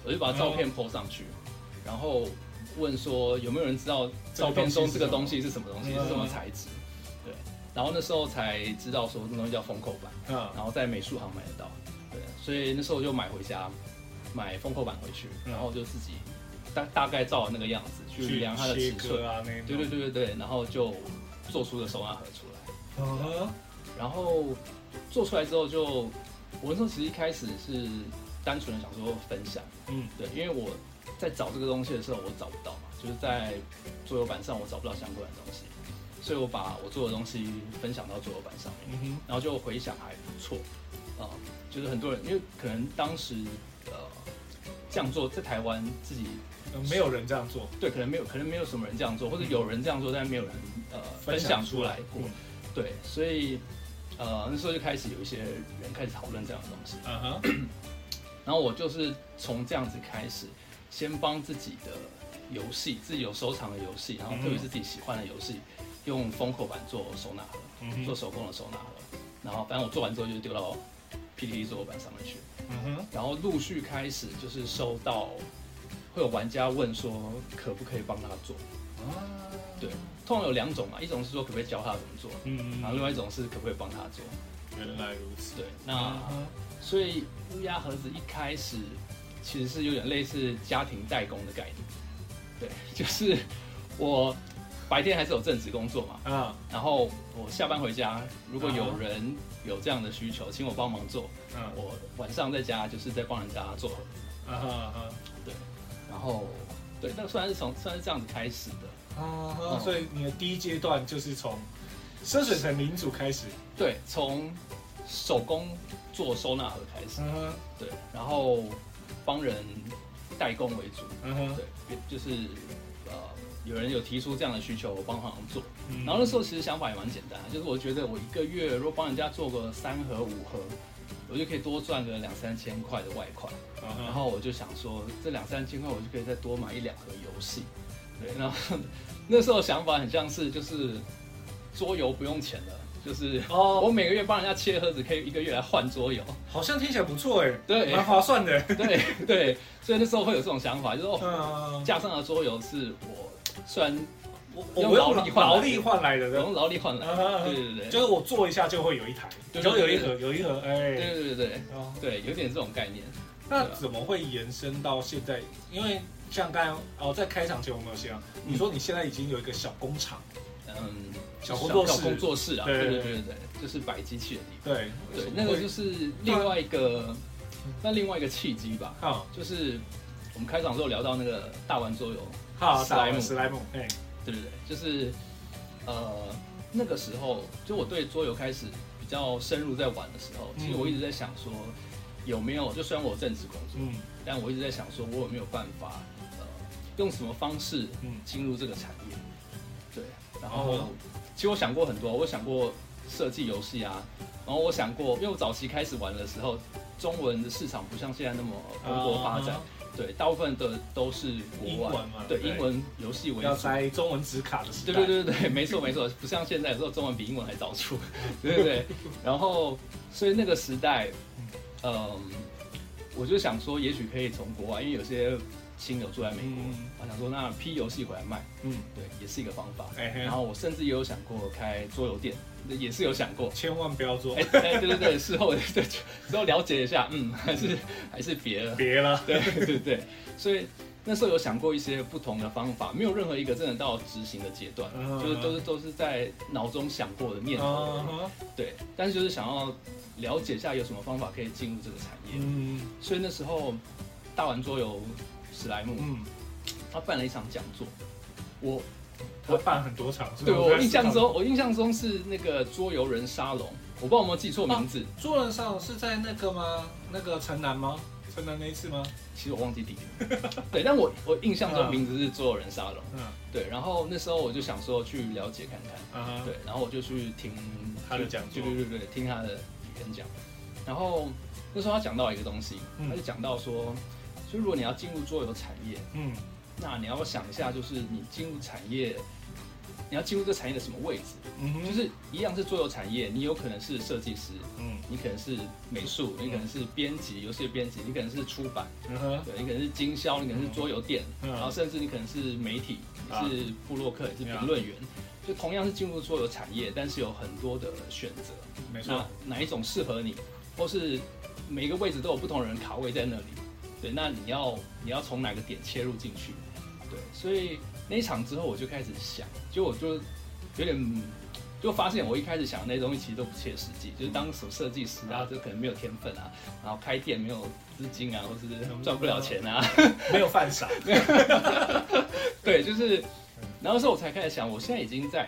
Speaker 2: 我就把照片 po 上去，然后问说有没有人知道照片中这个东西是什么东西，是什么材质？对，然后那时候才知道说这东西叫 Funko 版，嗯，然后在美术行买得到，对，所以那时候我就买回家，买 Funko 版回去，然后就自己大大概照那个样子去量它的尺寸啊，那对对对对对，然后就。做出的收纳盒出来，uh. 然后做出来之后就，就我那时候其实一开始是单纯的想说分享，嗯，对，因为我在找这个东西的时候我找不到嘛，就是在桌游板上我找不到相关的东西，所以我把我做的东西分享到桌游板上面，嗯、然后就回想还不错，啊、嗯，就是很多人因为可能当时呃这样做在台湾自己。
Speaker 1: 没有人这样做，
Speaker 2: 对，可能没有，可能没有什么人这样做，或者有人这样做，但是没有人呃分享出来。过，对，所以呃那时候就开始有一些人开始讨论这样的东西，嗯哼，然后我就是从这样子开始，先帮自己的游戏，自己有收藏的游戏，然后特别是自己喜欢的游戏，用 Funko 版做收纳盒，做手工的收纳盒，然后反正我做完之后就丢到桌游板上面去，嗯哼，然后陆续开始就是收到。会有玩家问说，可不可以帮他做？啊，对，通常有两种嘛，一种是说可不可以教他怎么做，嗯，然后另外一种是可不可以帮他做。
Speaker 1: 原来如此。
Speaker 2: 对，那、啊、所以乌鸦盒子一开始其实是有点类似家庭代工的概念。对，就是我白天还是有正职工作嘛，啊，然后我下班回家，如果有人有这样的需求，请我帮忙做，嗯，我晚上在家就是在帮人家做盒子，啊哈啊，对。然后，对，那算是从算是这样子开始的。
Speaker 1: 啊，嗯、所以你的第一阶段就是从深水城领主开始，
Speaker 2: 对，从手工做收纳盒开始，嗯、哼。对，然后帮人代工为主，嗯哼，对，就是呃有人有提出这样的需求，我帮忙做。然后那时候其实想法也蛮简单，就是我觉得我一个月如果帮人家做个三盒五盒，我就可以多赚个两三千块的外快。然后我就想说，这两三千块我就可以再多买一两盒游戏。对，然后 那时候想法很像是就是桌游不用钱了。就是哦，我每个月帮人家切盒子，可以一个月来换桌游，
Speaker 1: 好像听起来不错哎，
Speaker 2: 对，
Speaker 1: 蛮划算的，
Speaker 2: 对对，所以那时候会有这种想法，就是哦，架上的桌游是我虽然
Speaker 1: 我用劳力换劳力换来的，
Speaker 2: 用劳力换来的，对对对，
Speaker 1: 就是我做一下就会有一台，就有一盒有一盒，哎，
Speaker 2: 对对对对，对，有点这种概念。
Speaker 1: 那怎么会延伸到现在？因为像刚刚哦，在开场前我们有先，你说你现在已经有一个小工厂，嗯。小工作室，
Speaker 2: 工作室啊，对对对。对对，就是摆机器的地方。对对，那个就是另外一个，那另外一个契机吧。好，就是我们开场的时候聊到那个大玩桌游，
Speaker 1: 好，史莱姆，史莱姆，哎，
Speaker 2: 对不对，就是呃那个时候，就我对桌游开始比较深入在玩的时候，其实我一直在想说，有没有，就虽然我正职工作，嗯，但我一直在想说，我有没有办法，呃，用什么方式，嗯，进入这个产业？对，然后。其实我想过很多，我想过设计游戏啊，然后我想过，因为我早期开始玩的时候，中文的市场不像现在那么蓬勃发展，对，大部分的都是国外，嘛对，英文游戏为主，
Speaker 1: 要塞中文纸卡的时代，
Speaker 2: 对对对对，没错没错，不像现在有时候中文比英文还早出，对对对，然后所以那个时代，嗯，我就想说，也许可以从国外，因为有些。亲友住在美国，我想说那批游戏回来卖，嗯，对，也是一个方法。然后我甚至也有想过开桌游店，也是有想过，
Speaker 1: 千万不要做。
Speaker 2: 哎，对对对，事后对之后了解一下，嗯，还是还是别了，
Speaker 1: 别了，
Speaker 2: 对对对。所以那时候有想过一些不同的方法，没有任何一个真的到执行的阶段，就是都是都是在脑中想过的念头。对，但是就是想要了解一下有什么方法可以进入这个产业。嗯，所以那时候大玩桌游。史莱姆，嗯，他办了一场讲座，我
Speaker 1: 他办很多场，
Speaker 2: 对，我印象中，我印象中是那个桌游人沙龙，我不知道有没有记错名字。
Speaker 1: 桌游人沙龙是在那个吗？那个城南吗？城南那一次吗？
Speaker 2: 其实我忘记地点。对，但我我印象中名字是桌游人沙龙，嗯，对。然后那时候我就想说去了解看看，嗯，对。然后我就去听
Speaker 1: 他的讲座，
Speaker 2: 对对对对，听他的演讲。然后那时候他讲到一个东西，他就讲到说。就如果你要进入桌游产业，嗯，那你要想一下，就是你进入产业，你要进入这产业的什么位置？嗯哼，就是一样是桌游产业，你有可能是设计师，嗯，你可能是美术，你可能是编辑，游戏编辑，你可能是出版，嗯哼，对，你可能是经销，你可能是桌游店，然后甚至你可能是媒体，你是布洛克，也是评论员，就同样是进入桌游产业，但是有很多的选择，没错，哪一种适合你，或是每个位置都有不同的人卡位在那里。对，那你要你要从哪个点切入进去？对，所以那一场之后，我就开始想，就我就有点就发现，我一开始想的那些东西其实都不切实际，就是当什么设计师啊，就可能没有天分啊，然后开店没有资金啊，或是赚不了钱啊，
Speaker 1: 没有犯傻。
Speaker 2: 对，就是，然后时候我才开始想，我现在已经在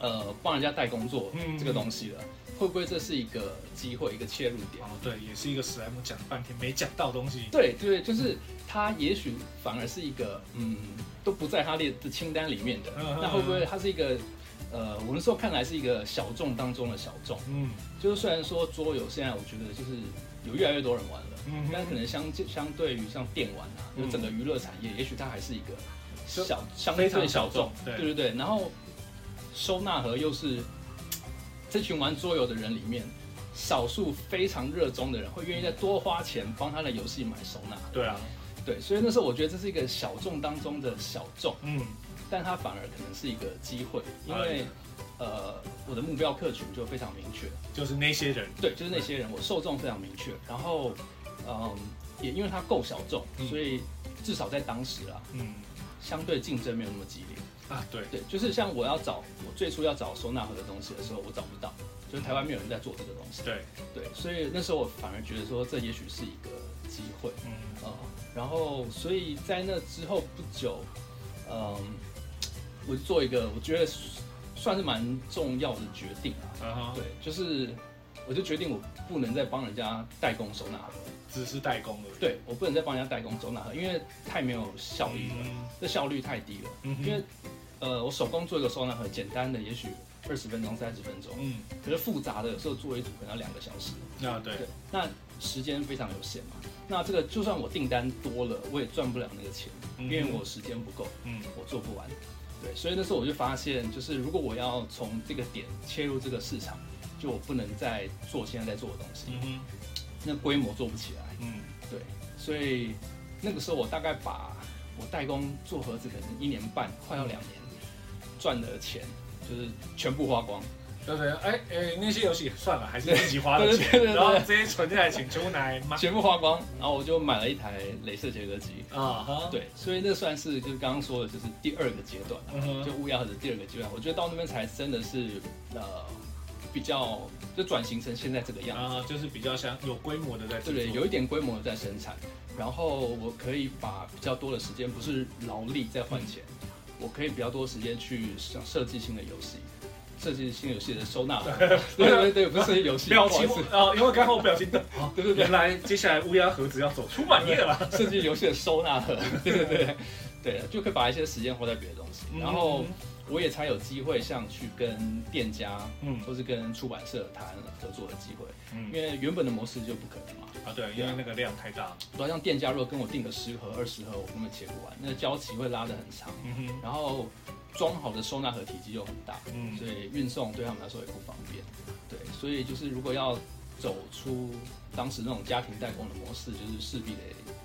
Speaker 2: 呃帮人家代工作这个东西了。会不会这是一个机会，一个切入点？哦，
Speaker 1: 对，也是一个史莱姆讲了半天没讲到东西。
Speaker 2: 对对，就是他也许反而是一个嗯，都不在他列的清单里面的。嗯、那会不会他是一个呃，我们说看来是一个小众当中的小众？嗯，就是虽然说桌游现在我觉得就是有越来越多人玩了，嗯哼，但可能相相对于像电玩啊，就整个娱乐产业，嗯、也许它还是一个小相对小众。对对对，然后收纳盒又是。这群玩桌游的人里面，少数非常热衷的人会愿意再多花钱帮他的游戏买收纳。
Speaker 1: 对啊，
Speaker 2: 对，所以那时候我觉得这是一个小众当中的小众，嗯，但它反而可能是一个机会，因为呃，我的目标客群就非常明确，
Speaker 1: 就是那些人，
Speaker 2: 对，就是那些人，我受众非常明确，然后嗯，也因为它够小众，所以至少在当时啊，嗯，相对竞争没有那么激烈。
Speaker 1: 啊，对
Speaker 2: 对，就是像我要找我最初要找收纳盒的东西的时候，我找不到，就是台湾没有人在做这个东西。对对，所以那时候我反而觉得说，这也许是一个机会。嗯啊、呃，然后所以在那之后不久，嗯、呃，我就做一个我觉得算是蛮重要的决定啊。Uh huh. 对，就是我就决定我不能再帮人家代工收纳盒。
Speaker 1: 只是代工了。
Speaker 2: 对，我不能再帮人家代工收纳盒，因为太没有效率了，嗯、这效率太低了。嗯、因为呃，我手工做一个收纳盒，简单的也许二十分钟、三十分钟，嗯，可是复杂的有时候做一组可能要两个小时。
Speaker 1: 啊，对，对，
Speaker 2: 那时间非常有限嘛。那这个就算我订单多了，我也赚不了那个钱，嗯、因为我时间不够，嗯，我做不完。对，所以那时候我就发现，就是如果我要从这个点切入这个市场，就我不能再做现在在做的东西，嗯，那规模做不起来，嗯，对，所以那个时候我大概把我代工做盒子可能一年半，快要两年，赚的钱就是全部花光。
Speaker 1: 对对，哎哎，那些游戏算了，还是自己花的钱，对对对。对，然后这些存下来请出来买，
Speaker 2: 全部花光，然后我就买了一台镭射切割机啊，哈。对，所以那算是就是刚刚说的，就是第二个阶段，嗯、哼就乌鸦盒的第二个阶段，我觉得到那边才真的是呃比较就转型成现在这个样子，啊，
Speaker 1: 就是比较像有规模的在
Speaker 2: 对对，有一点规模的在生产，然后我可以把比较多的时间不是劳力在换钱，嗯、我可以比较多时间去想设计新的游戏。设计新游戏的收纳盒，对对对，不是设计游戏。
Speaker 1: 表情啊，因为刚好我表情的，对对对，原来接下来乌鸦盒子要走出版业了。
Speaker 2: 设计游戏的收纳盒，对对对，对，就可以把一些时间花在别的东西，然后我也才有机会像去跟店家，嗯，或是跟出版社谈合作的机会，嗯，因为原本的模式就不可能嘛。
Speaker 1: 啊，对，因为那个量太大
Speaker 2: 了。对，像店家如果跟我订个十盒、二十盒，我根本切不完，那个交期会拉得很长。嗯哼，然后。装好的收纳盒体积又很大，嗯，所以运送对他们来说也不方便，对，所以就是如果要走出当时那种家庭代工的模式，就是势必得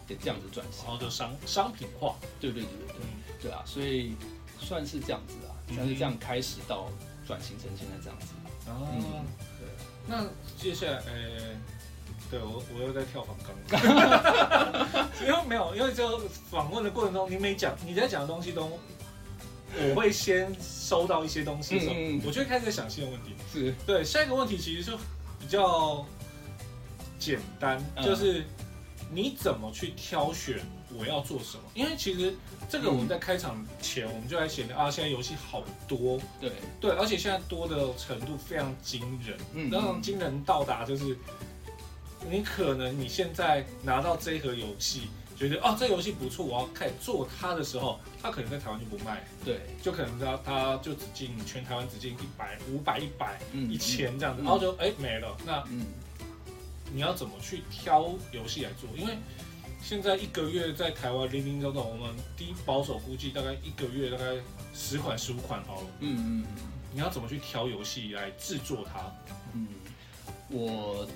Speaker 2: 得这样子转型，
Speaker 1: 然后就商商品化，
Speaker 2: 对对对对对，嗯、对啊，所以算是这样子啊，算是这样开始到转型成现在这样子，
Speaker 1: 啊，嗯，对，那接下来，呃、欸，对我我又在跳访纲，因为没有，因为就访问的过程中，你每讲你在讲的东西都。我会先收到一些东西的时候，嗯、我就会开始在想新的问题。是对，下一个问题其实就比较简单，嗯、就是你怎么去挑选我要做什么？因为其实这个我们在开场前我们就在写啊，现在游戏好多，对对，而且现在多的程度非常惊人，嗯，那种惊人到达就是你可能你现在拿到这一盒游戏。觉得哦，这游戏不错，我要开始做它的时候，它可能在台湾就不卖，
Speaker 2: 对，
Speaker 1: 就可能它它就只进全台湾只进一百、五百、一百、一千这样子，然后就哎没了。那嗯，你要怎么去挑游戏来做？因为现在一个月在台湾零零总总，我们低保守估计大概一个月大概十款十五款好了。嗯嗯嗯，你要怎么去挑游戏来制作它？
Speaker 2: 嗯，我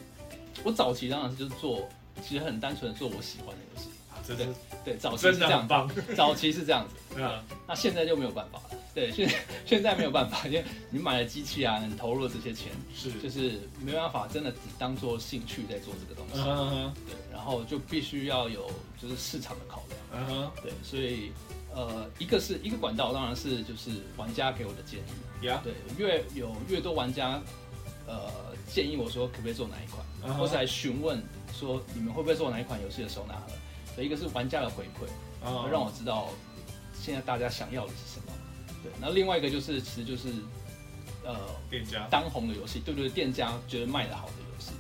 Speaker 2: 我早期当然是就是做，其实很单纯的做我喜欢的游戏。对对对，早期是这样，棒 早期是这样子，嗯，那现在就没有办法了。对，现 现在没有办法，因为你买了机器啊，你投入了这些钱，是就是没办法，真的只当做兴趣在做这个东西。嗯哼，对，然后就必须要有就是市场的考量。嗯哼，对，所以呃，一个是一个管道，当然是就是玩家给我的建议。呀，对，越有越多玩家呃建议我说可不可以做哪一款，或是来询问说你们会不会做哪一款游戏的收纳盒。一个是玩家的回馈，会让我知道现在大家想要的是什么。对，那另外一个就是，其实就是呃，
Speaker 1: 店家
Speaker 2: 当红的游戏，对不对，店家觉得卖的好的游戏，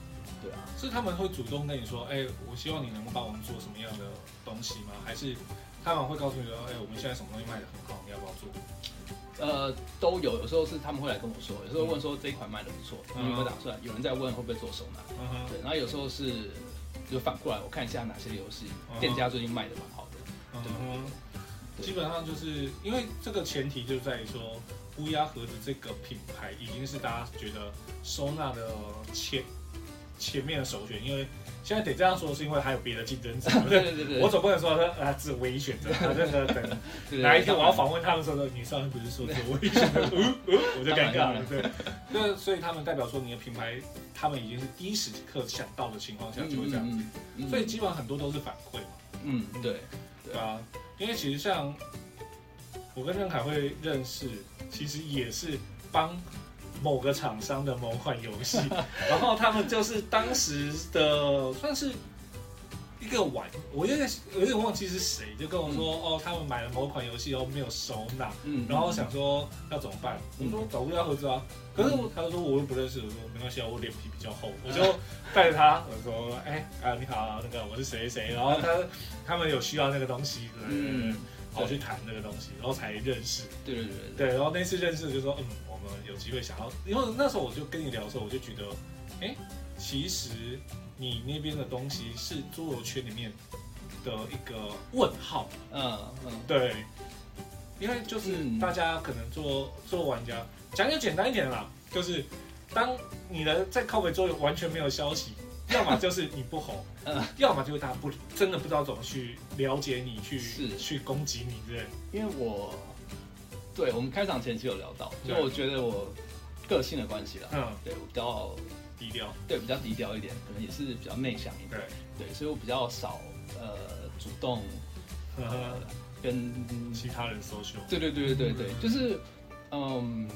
Speaker 2: 对啊，
Speaker 1: 是他们会主动跟你说，哎，我希望你能够帮我们做什么样的东西吗？还是他们会告诉你说，哎，我们现在什么东西卖的很好，你要不要做？
Speaker 2: 呃，都有，有时候是他们会来跟我说，有时候问说这一款卖的不错，你有没有打算？有人在问会不会做收纳？对，然后有时候是。就反过来，我看一下哪些游戏店家最近卖的蛮好的。嗯哼，
Speaker 1: 基本上就是因为这个前提就在于说，乌鸦盒子这个品牌已经是大家觉得收纳的前前面的首选，因为现在得这样说，是因为还有别的竞争者。对对对对，我总不能说他啊是唯一选择。我这个等哪一天我要访问他们的时候，你上次不是说是唯一选择？嗯嗯，我就尴尬了。对，那所以他们代表说你的品牌。他们已经是第一时刻想到的情况下就会这样子，所以基本上很多都是反馈嘛。
Speaker 2: 嗯，对，
Speaker 1: 对啊，因为其实像我跟任凯会认识，其实也是帮某个厂商的某款游戏，然后他们就是当时的算是一个玩，我有点有点忘记是谁，就跟我说、嗯、哦，他们买了某款游戏后没有收纳，嗯，然后想说要怎么办？嗯、我说找不到盒子啊，可是他说我又不认识，我说没关系啊，我脸皮比较厚，我就带着他，我说哎啊你好，那个我是谁谁，然后他 他们有需要那个东西，对，嗯，我去谈那个东西，然后才认识，
Speaker 2: 对对对
Speaker 1: 对，然后那次认识就说嗯，我们有机会想要，因为那时候我就跟你聊的时候，我就觉得哎。其实你那边的东西是桌游圈里面的一个问号，嗯嗯，对，因为就是大家可能做做玩家讲一个简单一点的啦，就是当你的在靠北桌游完全没有消息，要么就是你不红，嗯，要么就是大家不真的不知道怎么去了解你，去去攻击你，对，
Speaker 2: 因为我对我们开场前期有聊到，就我觉得我个性的关系啦，嗯，对我比较。
Speaker 1: 低调，
Speaker 2: 对，比较低调一点，可能也是比较内向一点，对，对，所以我比较少呃主动 呃跟
Speaker 1: 其他人 social，
Speaker 2: 对对对对对对，就是嗯，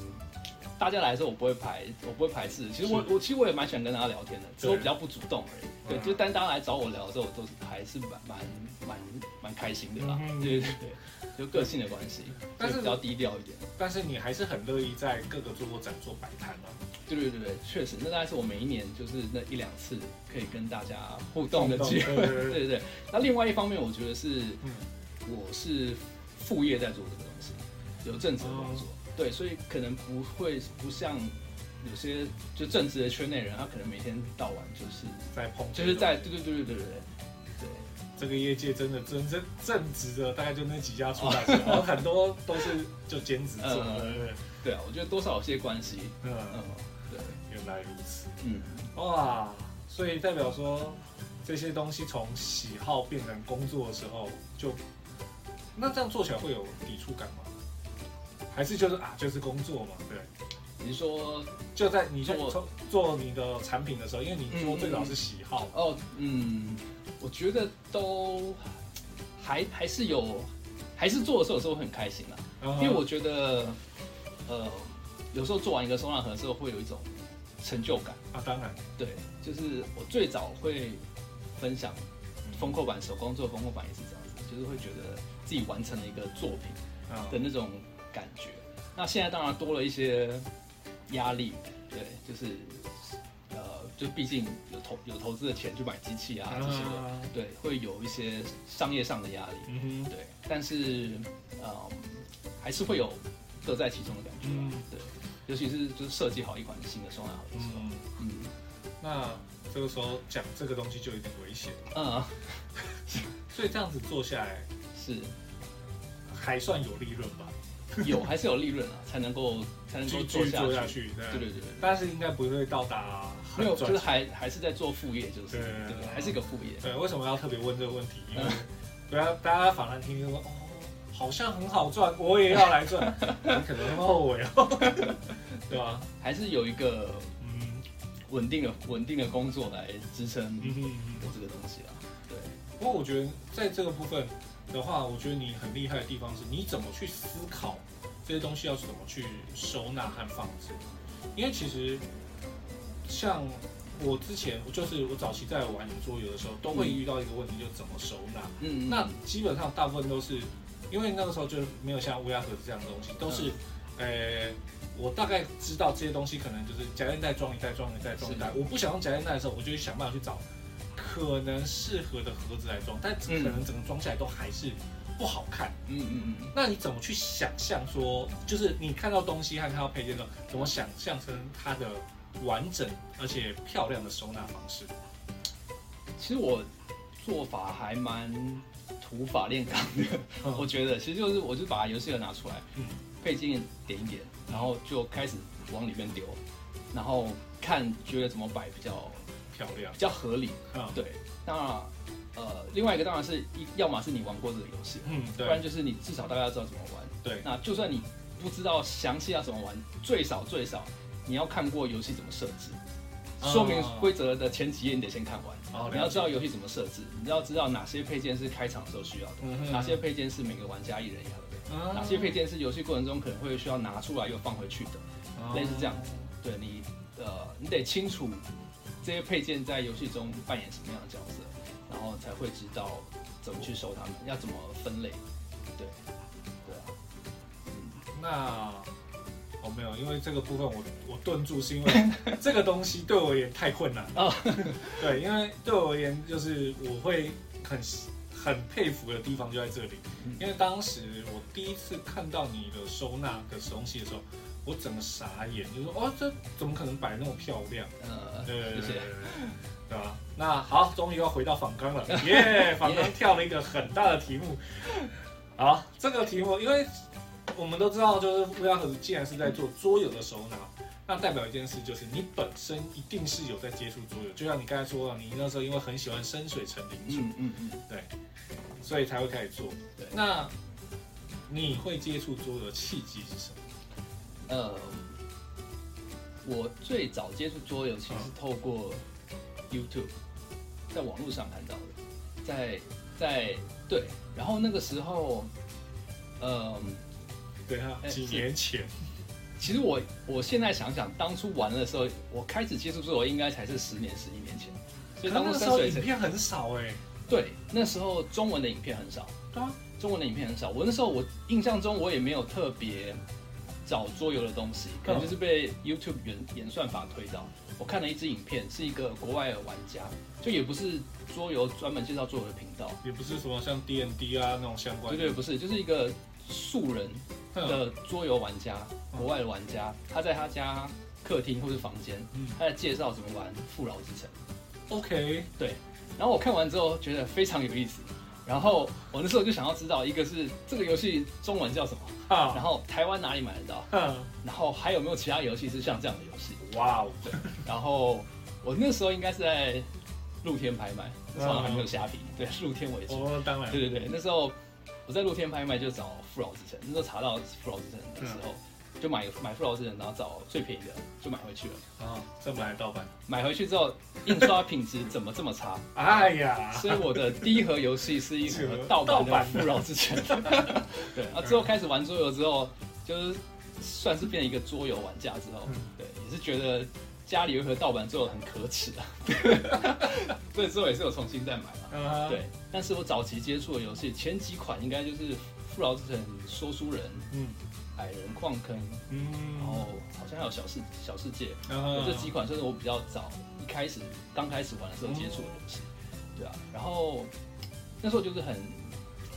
Speaker 2: 大家来的时候我不会排，我不会排斥，其实我我其实我也蛮喜欢跟大家聊天的，只是我比较不主动而已，对，就但大家来找我聊的时候，我都是还是蛮蛮蛮蛮开心的啦，对对对。就个性的关系，但是比较低调一点。
Speaker 1: 但是你还是很乐意在各个桌游展做摆摊啊？
Speaker 2: 对对对对，确实，那大概是我每一年就是那一两次可以跟大家互动的机会。对 对。那另外一方面，我觉得是，嗯，我是副业在做这个东西，有正职的工作。嗯、对，所以可能不会不像有些就正直的圈内人，他可能每天到晚就是
Speaker 1: 在碰，
Speaker 2: 就是在对对对对对对。
Speaker 1: 这个业界真的真正正直的大概就那几家出来，然后很多都是就兼职做。对对
Speaker 2: 对啊，我觉得多少有些关系。嗯嗯，对，
Speaker 1: 原来如此。嗯，哇，所以代表说这些东西从喜好变成工作的时候，就那这样做起来会有抵触感吗？还是就是啊，就是工作嘛？对。
Speaker 2: 你是说
Speaker 1: 就在你做做你的产品的时候，因为你说最早是喜好
Speaker 2: 哦，嗯。我觉得都还还是有，还是做的时候有时候很开心啦。Uh huh. 因为我觉得，呃，有时候做完一个收纳盒的时候，会有一种成就感
Speaker 1: 啊。当然，
Speaker 2: 对，就是我最早会分享封扣版手工做封扣版也是这样子，就是会觉得自己完成了一个作品的那种感觉。Uh. 那现在当然多了一些压力，对，就是呃。就毕竟有投有投资的钱去买机器啊这些的，啊、对，会有一些商业上的压力，嗯、哼。对，但是呃，还是会有乐在其中的感觉，嗯、对，尤其是就是设计好一款新的收纳盒的时候，嗯，嗯。
Speaker 1: 那这个时候讲这个东西就有点危险，嗯，所以这样子做下来是。还算有利润吧？
Speaker 2: 有还是有利润啊，才能够才能够做下去，
Speaker 1: 对对对对，但是应该不会到达。
Speaker 2: 没有，就是还还是在做副业，就是对，还是一个副业。
Speaker 1: 对，为什么要特别问这个问题？因为不要大家反而听听说哦，好像很好赚，我也要来赚，你可能会后悔哦，对吧？
Speaker 2: 还是有一个嗯稳定的稳定的工作来支撑我这个东西啊。对。
Speaker 1: 不过我觉得在这个部分的话，我觉得你很厉害的地方是你怎么去思考这些东西要怎么去收纳和放置，因为其实。像我之前，我就是我早期在玩桌游的时候，都会遇到一个问题，就怎么收纳。嗯，那基本上大部分都是，因为那个时候就没有像乌鸦盒子这样的东西，都是，呃，我大概知道这些东西可能就是夹链袋装一袋，装一袋，装一袋。我不想用夹链袋的时候，我就去想办法去找可能适合的盒子来装，但可能整个装起来都还是不好看。嗯嗯嗯。那你怎么去想象说，就是你看到东西和看到配件的时候，怎么想象成它的？完整而且漂亮的收纳方式，
Speaker 2: 其实我做法还蛮土法炼钢的。嗯、我觉得其实就是，我就把游戏盒拿出来，嗯、配件点一点，然后就开始往里面丢，然后看觉得怎么摆比较
Speaker 1: 漂亮，
Speaker 2: 比较合理。嗯、对，那呃，另外一个当然是一，要么是你玩过这个游戏，嗯，对，不然就是你至少大概要知道怎么玩。
Speaker 1: 对，那
Speaker 2: 就算你不知道详细要怎么玩，最少最少。你要看过游戏怎么设置，说明规则的前几页你得先看完。哦，你要知道游戏怎么设置，你要知道哪些配件是开场的时候需要的，嗯、哪些配件是每个玩家一人要的，嗯、哪些配件是游戏过程中可能会需要拿出来又放回去的，嗯、类似这样子。对你，呃，你得清楚这些配件在游戏中扮演什么样的角色，然后才会知道怎么去收它们，要怎么分类。对，对啊。
Speaker 1: 嗯，那我、哦、没有，因为这个部分我我顿住，是因为 这个东西对我而言太困难了。对，因为对我而言，就是我会很很佩服的地方就在这里，因为当时我第一次看到你的收纳的东西的时候。我整个傻眼，就说哦，这怎么可能摆那么漂亮？
Speaker 2: 呃，对对对，
Speaker 1: 对吧？那好，终于要回到访纲了，耶！访纲跳了一个很大的题目。好，这个题目，因为我们都知道，就是乌鸦盒子既然是在做桌游的收纳，那代表一件事，就是你本身一定是有在接触桌游。就像你刚才说了，你那时候因为很喜欢深水城领主，
Speaker 2: 嗯嗯嗯，
Speaker 1: 对，所以才会开始做。对，那你会接触桌游的契机是什么？
Speaker 2: 呃，我最早接触桌游其实是透过 YouTube，在网络上看到的，在在对，然后那个时候，呃，
Speaker 1: 对啊，几年前，
Speaker 2: 其实我我现在想想，当初玩的时候，我开始接触桌游应该才是十年十一年前，
Speaker 1: 所以当时候影片很少哎，
Speaker 2: 对，那时候中文的影片很少，对啊，中文的影片很少，我那时候我印象中我也没有特别。找桌游的东西，可能就是被 YouTube 演演算法推到。我看了一支影片，是一个国外的玩家，就也不是桌游专门介绍桌游的频道，
Speaker 1: 也不是什么像 D N D 啊那种相关的。
Speaker 2: 对对，不是，就是一个素人的桌游玩家，国外的玩家，他在他家客厅或是房间，他在介绍怎么玩《富饶之城》。
Speaker 1: OK，
Speaker 2: 对。然后我看完之后觉得非常有意思。然后我那时候就想要知道，一个是这个游戏中文叫什么，然后台湾哪里买得到，然后还有没有其他游戏是像这样的游戏？哇哦，对。然后我那时候应该是在露天拍卖，那时候还没有虾皮，对，露天为主。
Speaker 1: 哦，当然。
Speaker 2: 对对对，那时候我在露天拍卖就找《富饶之城》，那时候查到《富饶之城》的时候。就买买富饶之城，然后找最便宜的就买回去了。
Speaker 1: 啊，再买盗版。
Speaker 2: 买回去之后，印刷品质怎么这么差？
Speaker 1: 哎呀！
Speaker 2: 所以我的第一盒游戏是一盒盗版的富饶之城。对，然后之后开始玩桌游之后，就是算是变成一个桌游玩家之后，对，也是觉得家里有一盒盗版桌游很可耻啊。所以之后也是有重新再买了。对，但是我早期接触的游戏前几款应该就是富饶之城、说书人。嗯。矮人矿坑，嗯，然后好像还有小世小世界，这几款算是我比较早一开始刚开始玩的时候接触的游戏，对啊，然后那时候就是很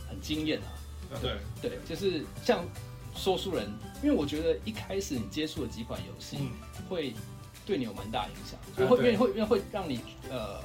Speaker 2: 很惊艳啊，对。对，就是像说书人，因为我觉得一开始你接触的几款游戏会对你有蛮大影响，所以会因为会因为会让你呃。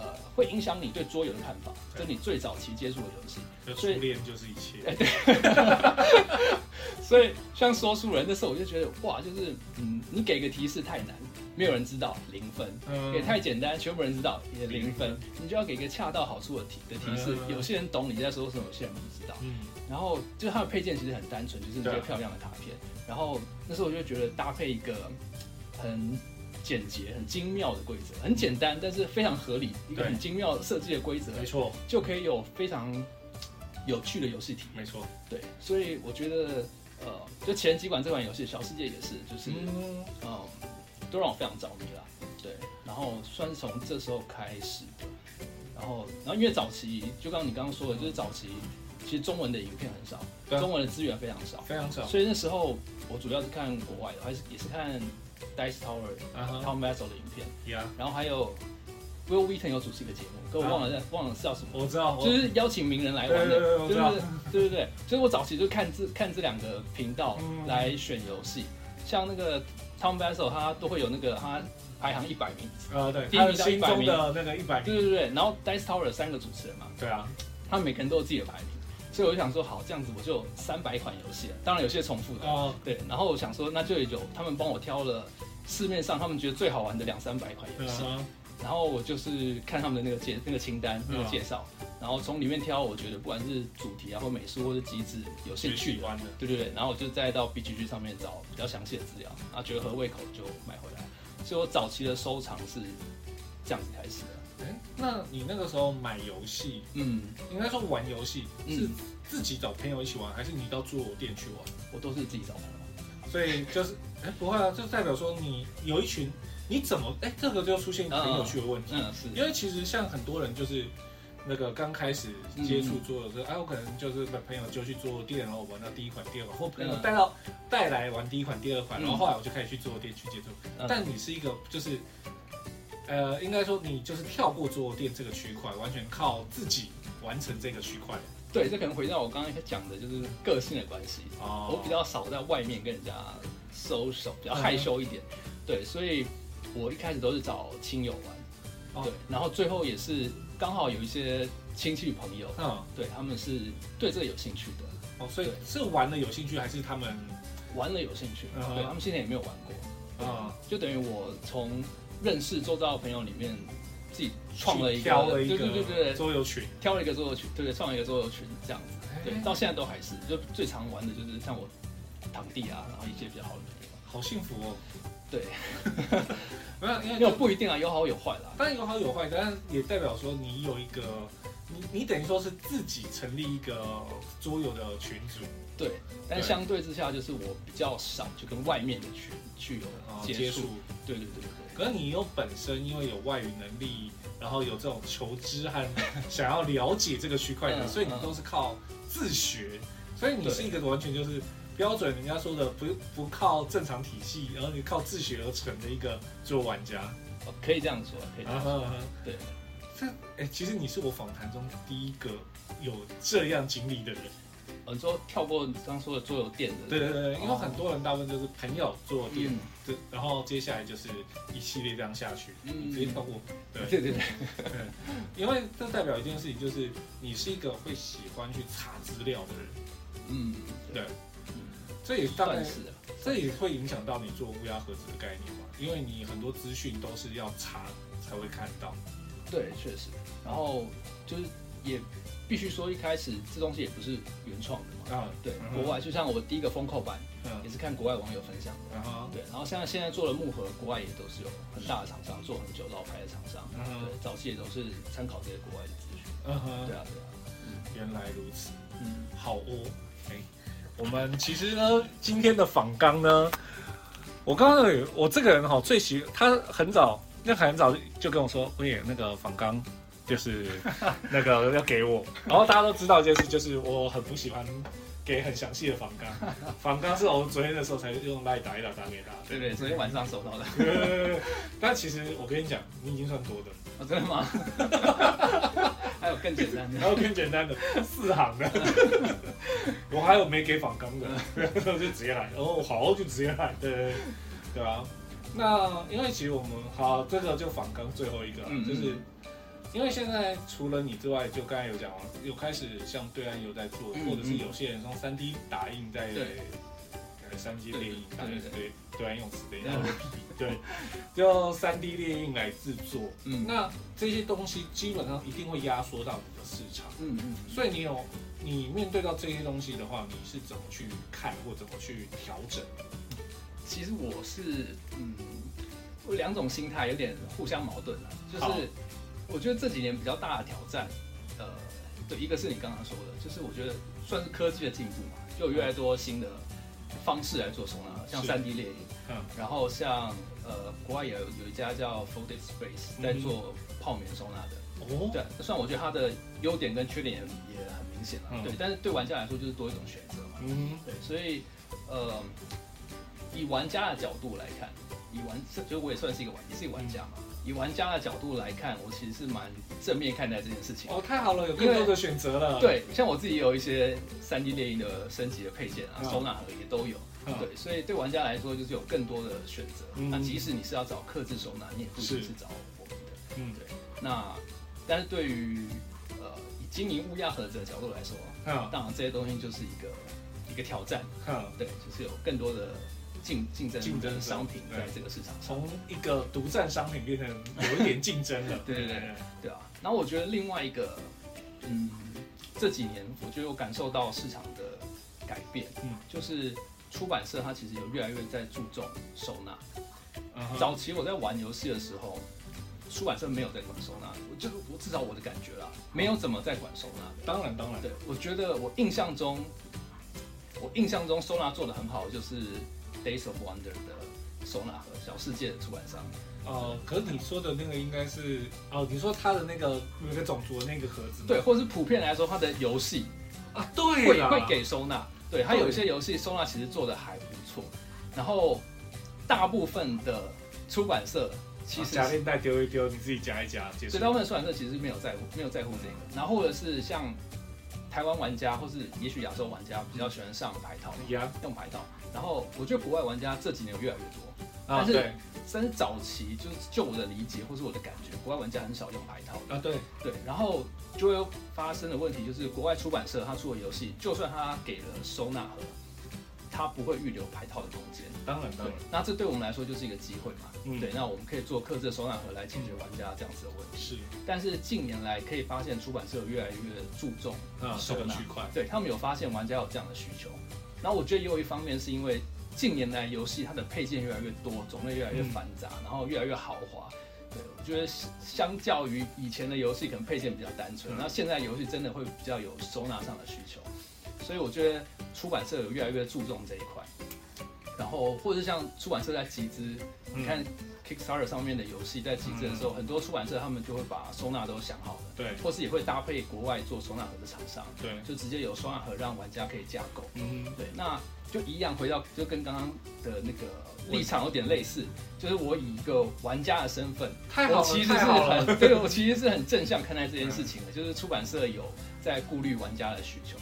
Speaker 2: 呃，会影响你对桌游的看法，跟你最早期接触的游戏，
Speaker 1: 初恋就是一切。哎，对。
Speaker 2: 所以像说书人那时候，我就觉得哇，就是嗯，你给个提示太难，没有人知道，零分；给太简单，全部人知道，也零分。你就要给个恰到好处的提的提示，有些人懂你在说什么，有些人不知道。嗯。然后就是它的配件其实很单纯，就是一个漂亮的卡片。然后那时候我就觉得搭配一个很。简洁、很精妙的规则，很简单，但是非常合理，一个很精妙设计的规则，
Speaker 1: 没错，就可以有非常
Speaker 2: 有趣的游戏体验。
Speaker 1: 没错，
Speaker 2: 对，所以我觉得，呃，就前几款这款游戏《小世界》也是，就是，嗯，呃，都让我非常着迷啦。对，然后算是从这时候开始的，然后，然后因为早期，就刚刚你刚刚说的，就是早期其实中文的影片很少，对中文的资源非常少，
Speaker 1: 非常少，
Speaker 2: 所以那时候我主要是看国外的，还是也是看。Dice Tower，Tom Vasel 的影片，然后还有 Will Wheaton 有主持一个节目，可我忘了忘了叫什么，
Speaker 1: 我知道，
Speaker 2: 就是邀请名人来玩的，对对对对，所以我早期就看这看这两个频道来选游戏，像那个 Tom Vasel 他都会有那个他排行一百名，
Speaker 1: 呃对，第一名到一百名。的那个一百名，
Speaker 2: 对对对，然后 Dice Tower 有三个主持人嘛，
Speaker 1: 对啊，
Speaker 2: 他们每个人都有自己的排名。所以我就想说，好，这样子我就三百款游戏了，当然有些重复的，oh. 对。然后我想说，那就有他们帮我挑了市面上他们觉得最好玩的两三百款游戏，uh huh. 然后我就是看他们的那个介那个清单那个介绍，uh. 然后从里面挑我觉得不管是主题啊或美术或者机制有兴趣的，对对对，然后我就再到 BGG 上面找比较详细的资料，然后觉得合胃口就买回来。所以我早期的收藏是这样子开始的。
Speaker 1: 哎，那你那个时候买游戏，嗯，应该说玩游戏是自己找朋友一起玩，还是你到桌游店去玩？
Speaker 2: 我都是自己找朋友。
Speaker 1: 所以就是，哎，不会啊，就代表说你有一群你怎么哎，这个就出现一个很有趣的
Speaker 2: 问题，是，
Speaker 1: 因为其实像很多人就是。那个刚开始接触桌游，说哎，我可能就是把朋友就去桌游店，然后玩到第一款、第二款，或朋友带到带来玩第一款、第二款，然后后来我就开始去桌游店去接触。但你是一个就是，呃，应该说你就是跳过桌游店这个区块，完全靠自己完成这个区块。
Speaker 2: 对，这可能回到我刚刚讲的，就是个性的关系。哦。我比较少在外面跟人家 social，比较害羞一点。对，所以我一开始都是找亲友玩。对，然后最后也是。刚好有一些亲戚朋友，嗯，对，他们是对这个有兴趣的，
Speaker 1: 哦，所以是玩了有兴趣，还是他们
Speaker 2: 玩了有兴趣？嗯、对，他们现在也没有玩过，啊、嗯，就等于我从认识周遭的朋友里面自己创了一个，
Speaker 1: 挑了一个，
Speaker 2: 对对对对，
Speaker 1: 桌游群，
Speaker 2: 挑了一个桌游群，对对，创了一个桌游群这样子，对，到现在都还是，就最常玩的就是像我堂弟啊，然后一些比较好的朋友，
Speaker 1: 好幸福哦。
Speaker 2: 对，没有，因为不一定啊，有好有坏啦。
Speaker 1: 当然有好有坏，但是也代表说你有一个，你你等于说是自己成立一个桌游的群组。
Speaker 2: 对，但相对之下，就是我比较少就跟外面的群去有接触。对对对对对。
Speaker 1: 可是你有本身因为有外语能力，然后有这种求知和 想要了解这个区块的，所以你都是靠自学，所以你是一个完全就是。标准，人家说的不不靠正常体系，然后你靠自学而成的一个做玩家，
Speaker 2: 哦，可以这样说，可以这样说，啊、对。
Speaker 1: 这，哎，其实你是我访谈中第一个有这样经历的人。
Speaker 2: 哦，你说跳过你刚刚说的桌游店的，
Speaker 1: 对对对，因为很多人大部分就是朋友桌游店，对、嗯，然后接下来就是一系列这样下去，嗯，直接跳过，对。对对对，对，因为这代表一件事情，就是你是一个会喜欢去查资料的人，嗯，对。这也大概是，这也会影响到你做乌鸦盒子的概念嘛？因为你很多资讯都是要查才会看到。
Speaker 2: 对，确实。然后就是也必须说，一开始这东西也不是原创的嘛。啊，对，国外就像我第一个封扣版，也是看国外网友分享的。啊，对。然后现在现在做了木盒，国外也都是有很大的厂商做很久老牌的厂商。对，早期也都是参考这些国外的资讯。嗯哼，对啊，对啊。
Speaker 1: 原来如此。嗯，好哦。我们其实呢，今天的访纲呢，我刚刚有我这个人哈最喜他很早，那很早就跟我说，喂，那个访纲就是 那个要给我，然后大家都知道一件事，就是我很不喜欢给很详细的访纲，访纲是我们昨天的时候才用赖打一打打给他，
Speaker 2: 对对，昨天晚上收到的。
Speaker 1: 但其实我跟你讲，你已经算多的。
Speaker 2: 哦，真的吗？还有更简单的，
Speaker 1: 还有更简单的四行的，我还有没给仿钢的，就直接来，哦，好，就直接来，对对对啊。那因为其实我们好，这个就访纲最后一个，嗯嗯就是因为现在除了你之外，就刚才有讲了，有开始像对岸有在做，或者是有些人用三 D 打印在。三 D 列印，对对对，对岸用词的，对，就三 D 列印来制作。嗯，那这些东西基本上一定会压缩到你的市场。嗯嗯，所以你有你面对到这些东西的话，你是怎么去看或怎么去调整？
Speaker 2: 其实我是嗯，我两种心态有点互相矛盾了。就是我觉得这几年比较大的挑战，呃，对，一个是你刚刚说的，就是我觉得算是科技的进步嘛，就有越来越多新的。方式来做收纳，像三 D 列印，嗯，然后像呃，国外也有有一家叫 Folded Space 在做泡棉收纳的，哦，对，虽然我觉得它的优点跟缺点也也很明显了，对，但是对玩家来说就是多一种选择嘛，嗯，对，所以呃，以玩家的角度来看，以玩，就我也算是一个玩，也是一个玩家嘛。以玩家的角度来看，我其实是蛮正面看待这件事情。
Speaker 1: 哦，太好了，有更多的选择了。
Speaker 2: 对，像我自己有一些三 D 猎鹰的升级的配件啊，收纳盒也都有。对，所以对玩家来说，就是有更多的选择。那即使你是要找克制收纳，你也不一定是找我们的。嗯，对。那但是对于呃以经营乌鸦盒子的角度来说，当然这些东西就是一个一个挑战。嗯，对，就是有更多的。竞竞争竞争商品在这个市场上，
Speaker 1: 从一个独占商品变成有一点竞争了。
Speaker 2: 对对对对啊！然后我觉得另外一个，嗯，这几年我觉得我感受到市场的改变，嗯，就是出版社它其实有越来越在注重收纳。早期我在玩游戏的时候，出版社没有在管收纳，我就我至少我的感觉啦，没有怎么在管收纳。
Speaker 1: 当然当然，
Speaker 2: 对，我觉得我印象中，我印象中收纳做的很好，就是。Days of Wonder 的收纳盒，小世界的出版商。
Speaker 1: 哦、呃，可是你说的那个应该是哦，你说他的那个每个种族的那个盒子，
Speaker 2: 对，或者是普遍来说，他的游戏
Speaker 1: 啊，对，
Speaker 2: 会会给收纳。对，他有一些游戏收纳其实做的还不错。然后大部分的出版社其实
Speaker 1: 夹链袋丢一丢，你自己夹一夹。
Speaker 2: 所以大部分出版社其实没有在乎，没有在乎这个。然后或者是像台湾玩家，或是也许亚洲玩家比较喜欢上牌套，用牌套。然后我觉得国外玩家这几年有越来越多。但是，但是早期就是就我的理解或是我的感觉，国外玩家很少用牌套
Speaker 1: 啊。对对，
Speaker 2: 然后就会发生的问题就是，国外出版社他出的游戏，就算他给了收纳盒，他不会预留牌套的空间。
Speaker 1: 当然，当然。
Speaker 2: 那这对我们来说就是一个机会嘛。嗯。对，那我们可以做克制的收纳盒来解决玩家这样子的问题。
Speaker 1: 是。
Speaker 2: 但是近年来可以发现，出版社越来越注重收纳
Speaker 1: 区块。
Speaker 2: 对，他们有发现玩家有这样的需求。然后我觉得也有一方面是因为。近年来，游戏它的配件越来越多，种类越来越繁杂，嗯、然后越来越豪华。对，我觉得相较于以前的游戏，可能配件比较单纯。那、嗯、现在游戏真的会比较有收纳上的需求，所以我觉得出版社有越来越注重这一块。然后，或者是像出版社在集资，嗯、你看 Kickstarter 上面的游戏在集资的时候，嗯、很多出版社他们就会把收纳都想好了，
Speaker 1: 对，
Speaker 2: 或是也会搭配国外做收纳盒的厂商，
Speaker 1: 对，
Speaker 2: 就直接有收纳盒让玩家可以架构。
Speaker 1: 嗯，
Speaker 2: 对，那。就一样，回到就跟刚刚的那个立场有点类似，就是我以一个玩家的身份，我其实是很对，我其实是很正向看待这件事情的，就是出版社有在顾虑玩家的需求，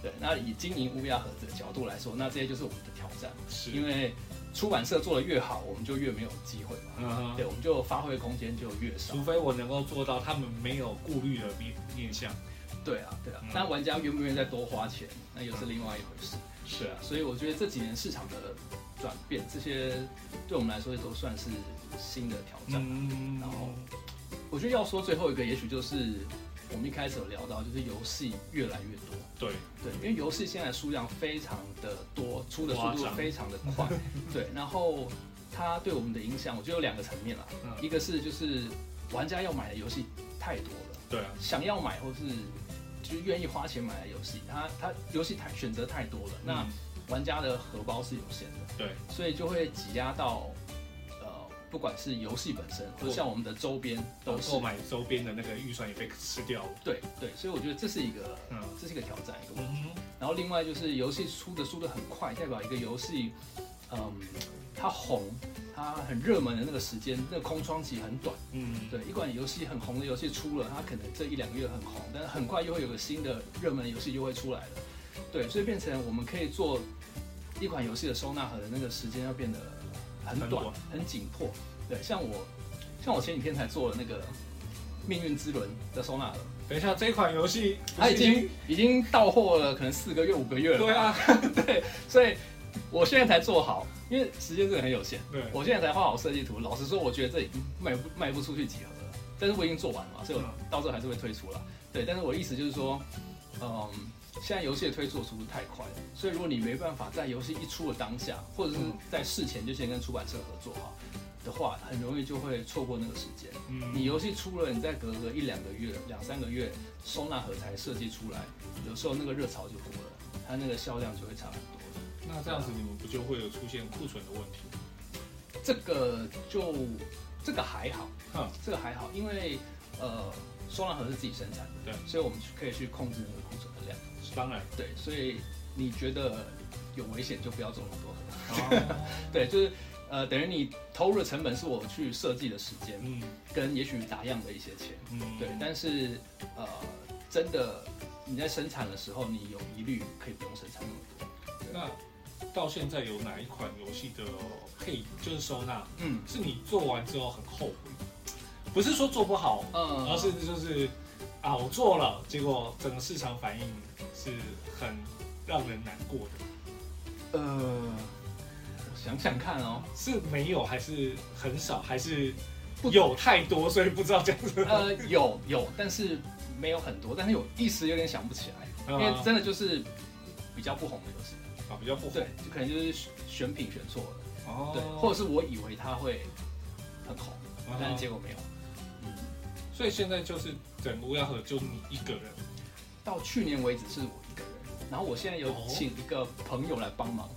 Speaker 2: 对，那以经营乌鸦盒子的角度来说，那这些就是我们的挑战，是。因为出版社做的越好，我们就越没有机会嘛，对，我们就发挥空间就越少，
Speaker 1: 除非我能够做到他们没有顾虑的面面向，
Speaker 2: 对啊，对啊，那玩家愿不愿意再多花钱，那又是另外一回事。是啊，所以我觉得这几年市场的转变，这些对我们来说都算是新的挑战。嗯、然后，我觉得要说最后一个，也许就是我们一开始有聊到，就是游戏越来越多。
Speaker 1: 对
Speaker 2: 对，因为游戏现在数量非常的多，出的速度非常的快。对，然后它对我们的影响，我觉得有两个层面啦。嗯、一个是就是玩家要买的游戏太多了。
Speaker 1: 对啊。想
Speaker 2: 要买或是。就愿意花钱买的游戏，它它游戏太选择太多了，嗯、那玩家的荷包是有限的，
Speaker 1: 对，
Speaker 2: 所以就会挤压到，呃，不管是游戏本身，或者像我们的周边，都是
Speaker 1: 购买周边的那个预算也被吃掉了。
Speaker 2: 对对，所以我觉得这是一个，嗯，这是一个挑战，一个问题。嗯、然后另外就是游戏出的速度很快，代表一个游戏，嗯，它红。它很热门的那个时间，那个空窗期很短。嗯，对，一款游戏很红的游戏出了，它可能这一两个月很红，但是很快又会有个新的热门游戏就会出来了。对，所以变成我们可以做一款游戏的收纳盒的那个时间要变得很短、很紧迫。对，像我，像我前几天才做了那个《命运之轮》的收纳盒。
Speaker 1: 等一下，这款游戏
Speaker 2: 它已经已经到货了，可能四个月、五个月了。
Speaker 1: 对啊，
Speaker 2: 对，所以我现在才做好。因为时间真的很有限，
Speaker 1: 对，
Speaker 2: 我现在才画好设计图。老实说，我觉得这已经卖不卖不出去几盒了。但是我已经做完了嘛，所以我到时候还是会推出了。对，但是我的意思就是说，嗯，现在游戏的推出的速度太快了，所以如果你没办法在游戏一出的当下，或者是在事前就先跟出版社合作哈的话，很容易就会错过那个时间。嗯，你游戏出了，你再隔个一两个月、两三个月，收纳盒才设计出来，有时候那个热潮就过了，它那个销量就会差很多。
Speaker 1: 那这样子你们不就会有出现库存的问题？
Speaker 2: 这个就这个还好，嗯，这个还好，因为呃，收纳盒是自己生产的，
Speaker 1: 对，
Speaker 2: 所以我们可以去控制那个库存的量。
Speaker 1: 当然，
Speaker 2: 对，所以你觉得有危险就不要做那么多盒。哦、对，就是呃，等于你投入的成本是我去设计的时间，嗯，跟也许打样的一些钱，嗯，对，但是呃，真的你在生产的时候，你有疑虑可以不用生产那么多。
Speaker 1: 那到现在有哪一款游戏的配就是收纳，嗯，是你做完之后很后悔，不是说做不好，嗯，而是就是啊，我做了，结果整个市场反应是很让人难过的。
Speaker 2: 呃，我想想看哦，
Speaker 1: 是没有还是很少，还是有太多，所以不知道这样子。
Speaker 2: 呃，有有，但是没有很多，但是有一时有点想不起来，因为真的就是比较不红的游戏。
Speaker 1: 比较不
Speaker 2: 红对，就可能就是选品选错了哦，对，或者是我以为它会很红，但是结果没有。
Speaker 1: 嗯，所以现在就是整个乌鸦河就你一个人，
Speaker 2: 到去年为止是我一个人，然后我现在有请一个朋友来帮忙，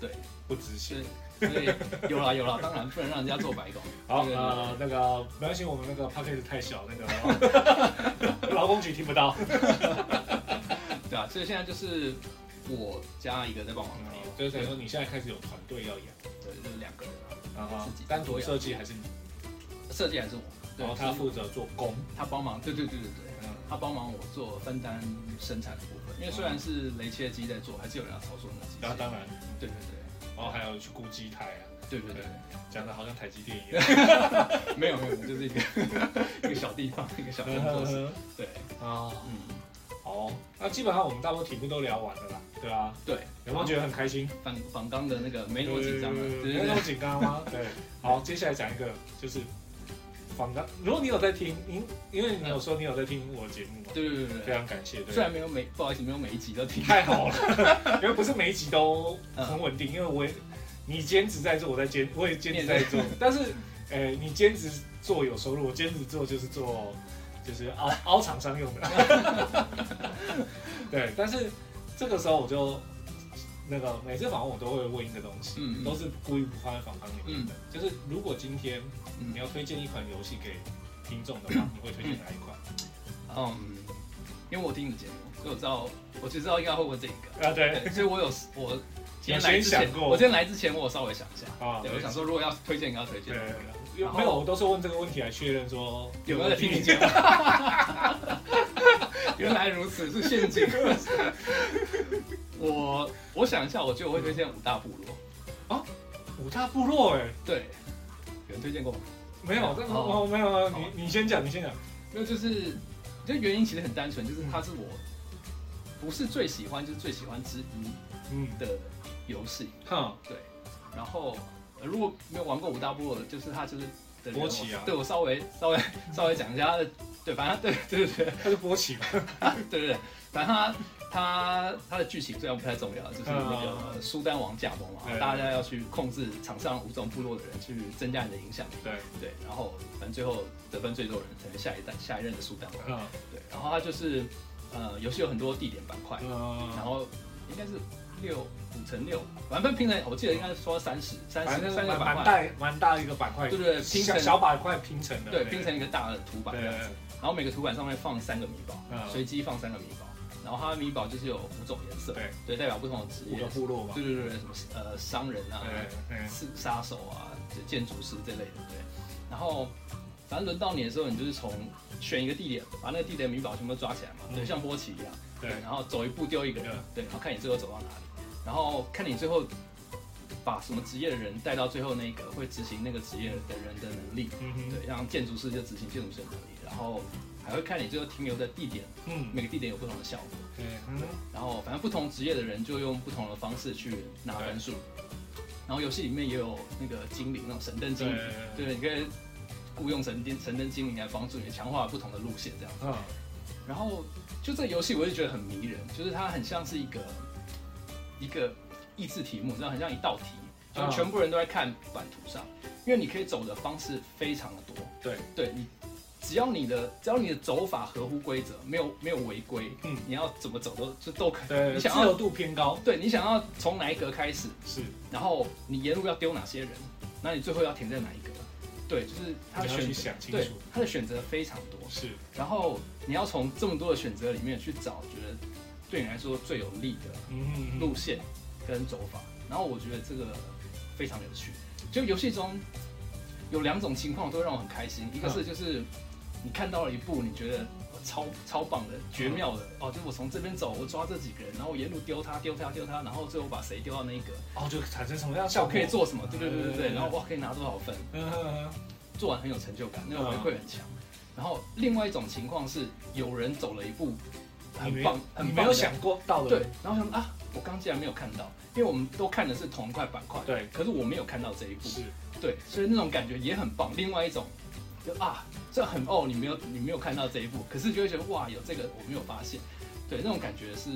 Speaker 2: 对，
Speaker 1: 不执行。
Speaker 2: 所以有啦有啦，当然不能让人家做白工。
Speaker 1: 好，呃，那个没关系，我们那个 podcast 太小，那个 劳工局听不到。
Speaker 2: 对啊，所以现在就是我加一个在帮忙的，
Speaker 1: 就是等于说你现在开始有团队要养，
Speaker 2: 对，就是两个人
Speaker 1: 啊，自己单独设计还是你？
Speaker 2: 设计还是我？
Speaker 1: 然后他负责做工，
Speaker 2: 他帮忙，对对对对对，他帮忙我做分担生产的部分，因为虽然是雷切机在做，还是有人要操作那机器。
Speaker 1: 那当然，
Speaker 2: 对对对。
Speaker 1: 然后还有去顾机台啊，
Speaker 2: 对对对，
Speaker 1: 讲的好像台积电一样，
Speaker 2: 没有没有，就是一个一个小地方，一个小工作室，对啊，嗯，
Speaker 1: 哦，那基本上我们大部分题目都聊完了啦，对啊，
Speaker 2: 对，
Speaker 1: 有没有觉得很开心？
Speaker 2: 反反刚的那个没那么紧张了，
Speaker 1: 没那么紧张吗？对，好，接下来讲一个就是反刚，如果你有在听，因因为你有说你有在听我的节目嘛，
Speaker 2: 对对对，
Speaker 1: 非常感谢，
Speaker 2: 虽然没有每不好意思没有每一集都听，
Speaker 1: 太好了，因为不是每一集都很稳定，因为我也。你兼职在做，我在兼，我也兼职在做。但是，呃，你兼职做有收入，我兼职做就是做，就是凹凹厂商用的。对，但是这个时候我就那个每次访问我都会问一个东西，嗯，都是故意不放在访谈里面的，就是如果今天你要推荐一款游戏给听众的话，你会推荐哪一款？
Speaker 2: 嗯，因为我听你节目，所以我知道，我就知道应该会问这个。
Speaker 1: 啊，对，
Speaker 2: 所以我有我。今天来之前，我今天来之前，我稍微想一下。啊，我想说，如果要推荐，应该要推荐。对，
Speaker 1: 没有，我都是问这个问题来确认说
Speaker 2: 有没有在听你节目。原来如此，是陷阱。我我想一下，我觉得我会推荐五大部落。
Speaker 1: 啊，五大部落，哎，
Speaker 2: 对，有人推荐过吗？
Speaker 1: 没有，我没有，你你先讲，你先讲。
Speaker 2: 那就是这原因其实很单纯，就是它是我不是最喜欢，就是最喜欢之一，嗯。的。游戏，哼，对，然后如果没有玩过五大部落的，就是他就是
Speaker 1: 波奇啊，
Speaker 2: 对我稍微稍微 稍微讲一下他的，对，反正对对对对，
Speaker 1: 他是波奇嘛，
Speaker 2: 对对对，反正他他他的剧情虽然不太重要，就是那个苏丹王驾崩嘛，大家要去控制场上五种部落的人，去增加你的影响。力，对。对，然后反正最后得分最多的人成为下一代下一任的苏丹王，对，然后他就是呃游戏有很多地点板块，然后应该是。六五乘六，反正拼成，我记得应该是说三十三十三个板块，蛮大
Speaker 1: 蛮大一个板块，
Speaker 2: 对对，拼成
Speaker 1: 小板块拼成的，
Speaker 2: 对，拼成一个大的图板这样子。然后每个图板上面放三个米宝，随机放三个米宝。然后它的米宝就是有五种颜色，对，对，代表不同的职业，
Speaker 1: 五个部落嘛，
Speaker 2: 对对对，什么呃商人啊，是杀手啊，建筑师这类的，对。然后反正轮到你的时候，你就是从选一个地点，把那个地点的米宝全部抓起来嘛，对，像波奇一样，对，然后走一步丢一个，对，然后看你最后走到哪里。然后看你最后把什么职业的人带到最后那个会执行那个职业的人的能力，嗯哼，对，像建筑师就执行建筑师的能力，然后还会看你最后停留的地点，嗯，每个地点有不同的效果，对，嗯，然后反正不同职业的人就用不同的方式去拿分数，然后游戏里面也有那个精灵那种神灯精灵，对，你可以雇佣神灯神灯精灵来帮助你强化不同的路线这样。子，嗯，然后就这个游戏我就觉得很迷人，就是它很像是一个。一个益智题目，然后很像一道题，就全部人都在看版图上，因为你可以走的方式非常的多。对，对你只要你的只要你的走法合乎规则，没有没有违规，嗯，你要怎么走都就都可以。
Speaker 1: 对，你想要自由度偏高。
Speaker 2: 对，你想要从哪一格开始？是。然后你沿路要丢哪些人？那你最后要停在哪一格？对，就是他的选择。对，他的选择非常多。是。然后你要从这么多的选择里面去找，觉得。对你来说最有利的路线跟走法，然后我觉得这个非常有趣。就游戏中有两种情况都让我很开心，一个是就是你看到了一部你觉得超超棒的、绝妙的哦，就我从这边走，我抓这几个人，然后我沿路丢他、丢他、丢他，然后最后把谁丢到那一个，哦，就产生什么样效果？可以做什么？对对对对对，然后哇，可以拿多少分？做完很有成就感，那个回馈很强。然后另外一种情况是有人走了一步。很棒，很没有想过到的。对，然后想啊，我刚竟然没有看到，因为我们都看的是同一块板块。对，可是我没有看到这一步。是，对，所以那种感觉也很棒。另外一种，就啊，这很哦，你没有你没有看到这一步，可是就会觉得哇，有这个我没有发现。对，那种感觉是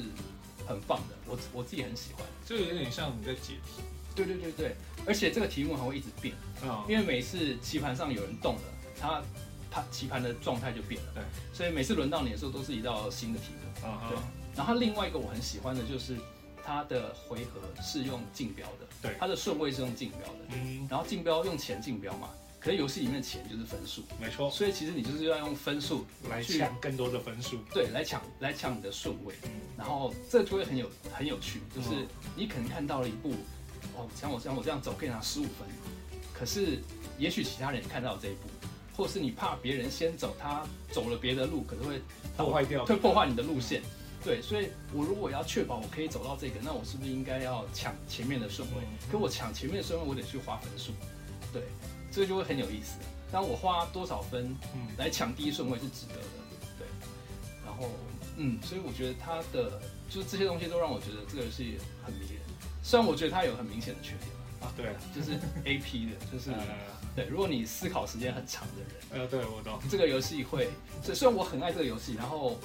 Speaker 2: 很棒的，我我自己很喜欢。就有点像你在解题。对对对对，而且这个题目还会一直变，嗯，因为每次棋盘上有人动了，他。它棋盘的状态就变了，对，所以每次轮到你的时候都是一道新的题目，啊、uh. 对。然后另外一个我很喜欢的就是，它的回合是用竞标的，
Speaker 1: 对，
Speaker 2: 它的顺位是用竞标的，嗯，然后竞标用钱竞标嘛，可是游戏里面的钱就是分数，
Speaker 1: 没错，
Speaker 2: 所以其实你就是要用分数
Speaker 1: 来抢更多的分数，
Speaker 2: 对，来抢来抢你的顺位，嗯，然后这就会很有很有趣，就是你可能看到了一步，哦，像我像我这样走可以拿十五分，可是也许其他人也看到这一步，或是你怕别人先走，他走了别的路，可能会
Speaker 1: 破坏掉，
Speaker 2: 会破坏你的路线。对，所以我如果要确保我可以走到这个，那我是不是应该要抢前面的顺位？可我抢前面的顺位，我得去花分数。对，这个就会很有意思。当我花多少分，嗯，来抢第一顺位是值得的。对，然后，嗯，所以我觉得他的就是这些东西都让我觉得这个游戏很迷人。虽然我觉得它有很明显的缺点
Speaker 1: 啊，对，
Speaker 2: 就是 AP 的，就是对，如果你思考时间很长的人，
Speaker 1: 呃，对我懂。
Speaker 2: 这个游戏会，所以虽然我很爱这个游戏，然后。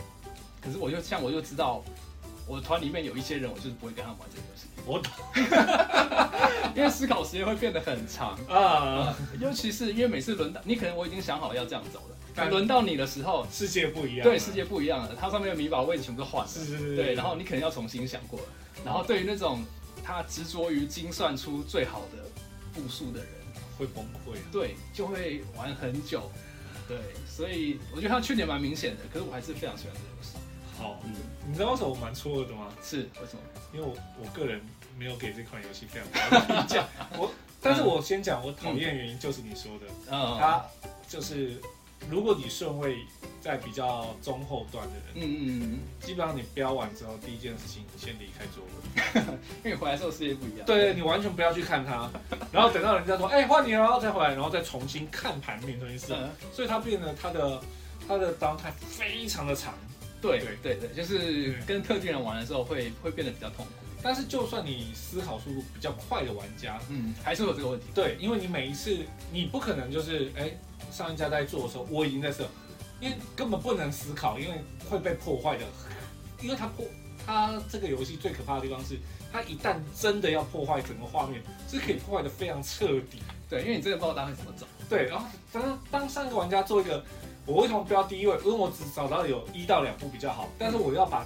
Speaker 2: 可是我就像我就知道，我团里面有一些人，我就是不会跟他们玩这个游戏。
Speaker 1: 我懂，
Speaker 2: 因为思考时间会变得很长啊、嗯，尤其是因为每次轮到你，可能我已经想好要这样走了，但轮到你的时候，
Speaker 1: 世界不一样。
Speaker 2: 对，世界不一样了，它上面的米宝位置全部都换了。
Speaker 1: 是是是。
Speaker 2: 对，然后你可能要重新想过了。然后对于那种他执着于精算出最好的步数的人，
Speaker 1: 会崩溃。
Speaker 2: 对，就会玩很久。对，所以我觉得他缺点蛮明显的，可是我还是非常喜欢这个游戏。
Speaker 1: 好，嗯，你知道为什么我蛮错愕的吗？
Speaker 2: 是为什么？
Speaker 1: 因为我我个人没有给这款游戏非常高的评价。我，但是我先讲我讨厌原因就是你说的，嗯，它就是如果你顺位在比较中后段的人，嗯嗯嗯，基本上你标完之后第一件事情先离开座
Speaker 2: 位，因为回来之后世界不一样。
Speaker 1: 对，你完全不要去看它，然后等到人家说哎换你了，然后再回来，然后再重新看盘面这件事，所以它变得它的它的 downtime 非常的长。
Speaker 2: 对对。对对，就是跟特定人玩的时候会会变得比较痛苦。
Speaker 1: 但是就算你思考速度比较快的玩家，
Speaker 2: 嗯，还是会有这个问题。
Speaker 1: 对，因为你每一次你不可能就是哎，上一家在做的时候我已经在设，因为根本不能思考，因为会被破坏的。因为它破它这个游戏最可怕的地方是，它一旦真的要破坏整个画面，是可以破坏的非常彻底。
Speaker 2: 对，因为你真的不知道当会怎么走。
Speaker 1: 对，然后当当上一个玩家做一个。我为什么标第一位？因为我只找到有一到两步比较好，但是我要把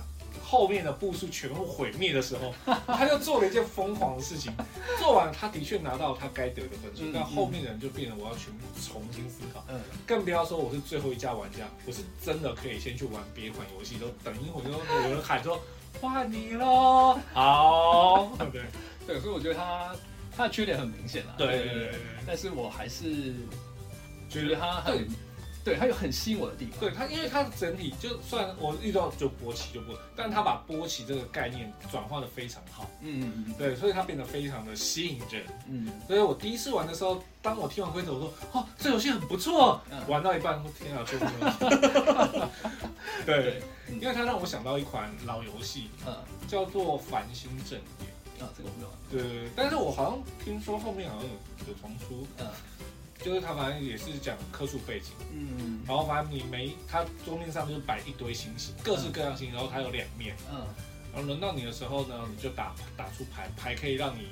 Speaker 1: 后面的步数全部毁灭的时候，他就做了一件疯狂的事情。做完，他的确拿到他该得的分数，但后面的人就变成我要全部重新思考。嗯，更不要说我是最后一家玩家，我是真的可以先去玩别款游戏，都等一会儿就有人喊说换你喽。好，对
Speaker 2: 对，所以我觉得他他的缺点很明显啊。
Speaker 1: 对对对对，
Speaker 2: 但是我还是觉得他很。对，它有很吸引我的地方。
Speaker 1: 对它，因为它的整体就算我遇到就波奇就不，但它把波奇这个概念转化的非常好。嗯嗯嗯。对，所以它变得非常的吸引人。嗯。所以我第一次玩的时候，当我听完规则，我说：“哦，这游戏很不错。嗯”玩到一半，天啊，救命了！对，对因为它让我想到一款老游戏，嗯，叫做《繁星正典》。
Speaker 2: 啊，这个我没有玩。
Speaker 1: 对对对，但是我好像听说后面好像有有重出。嗯。就是他反正也是讲科数背景，嗯，然后反正你没它桌面上就是摆一堆星星，各式各样星，然后它有两面，嗯，然后轮到你的时候呢，你就打打出牌，牌可以让你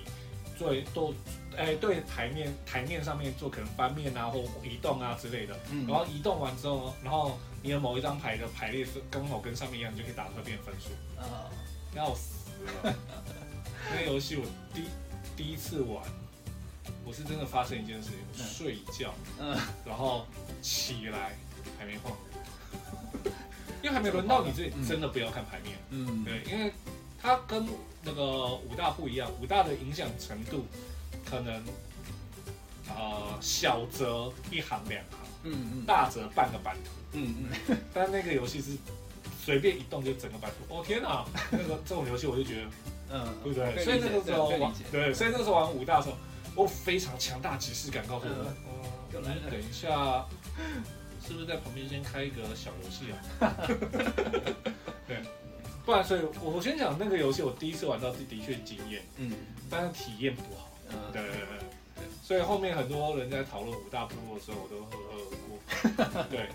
Speaker 1: 做多，哎，对台面台面上面做可能翻面啊或移动啊之类的，嗯，然后移动完之后呢，然后你的某一张牌的排列是刚好跟上面一样，你就可以打出来变分数，啊，要死了，那个游戏我第第一次玩。我是真的发生一件事情，嗯、睡觉，嗯，然后起来还没晃，因为还没轮到你，这真的不要看牌面，嗯，对，因为它跟那个五大不一样，五大的影响程度可能呃小则一行两行，嗯嗯，大则半个版图，嗯嗯，但那个游戏是随便一动就整个版图，哦天哪，那个这种游戏我就觉得，嗯，对不对？所以那个时候玩，对，所以那个时候玩五大的时候。我非常强大即视感，告诉我，哦，又来了。等一下，是不是在旁边先开一个小游戏啊？对，不然，所以我我先讲那个游戏，我第一次玩到是的确惊艳，嗯，但是体验不好，嗯，对对对对，所以后面很多人在讨论五大部落的时候，我都呵呵过，对，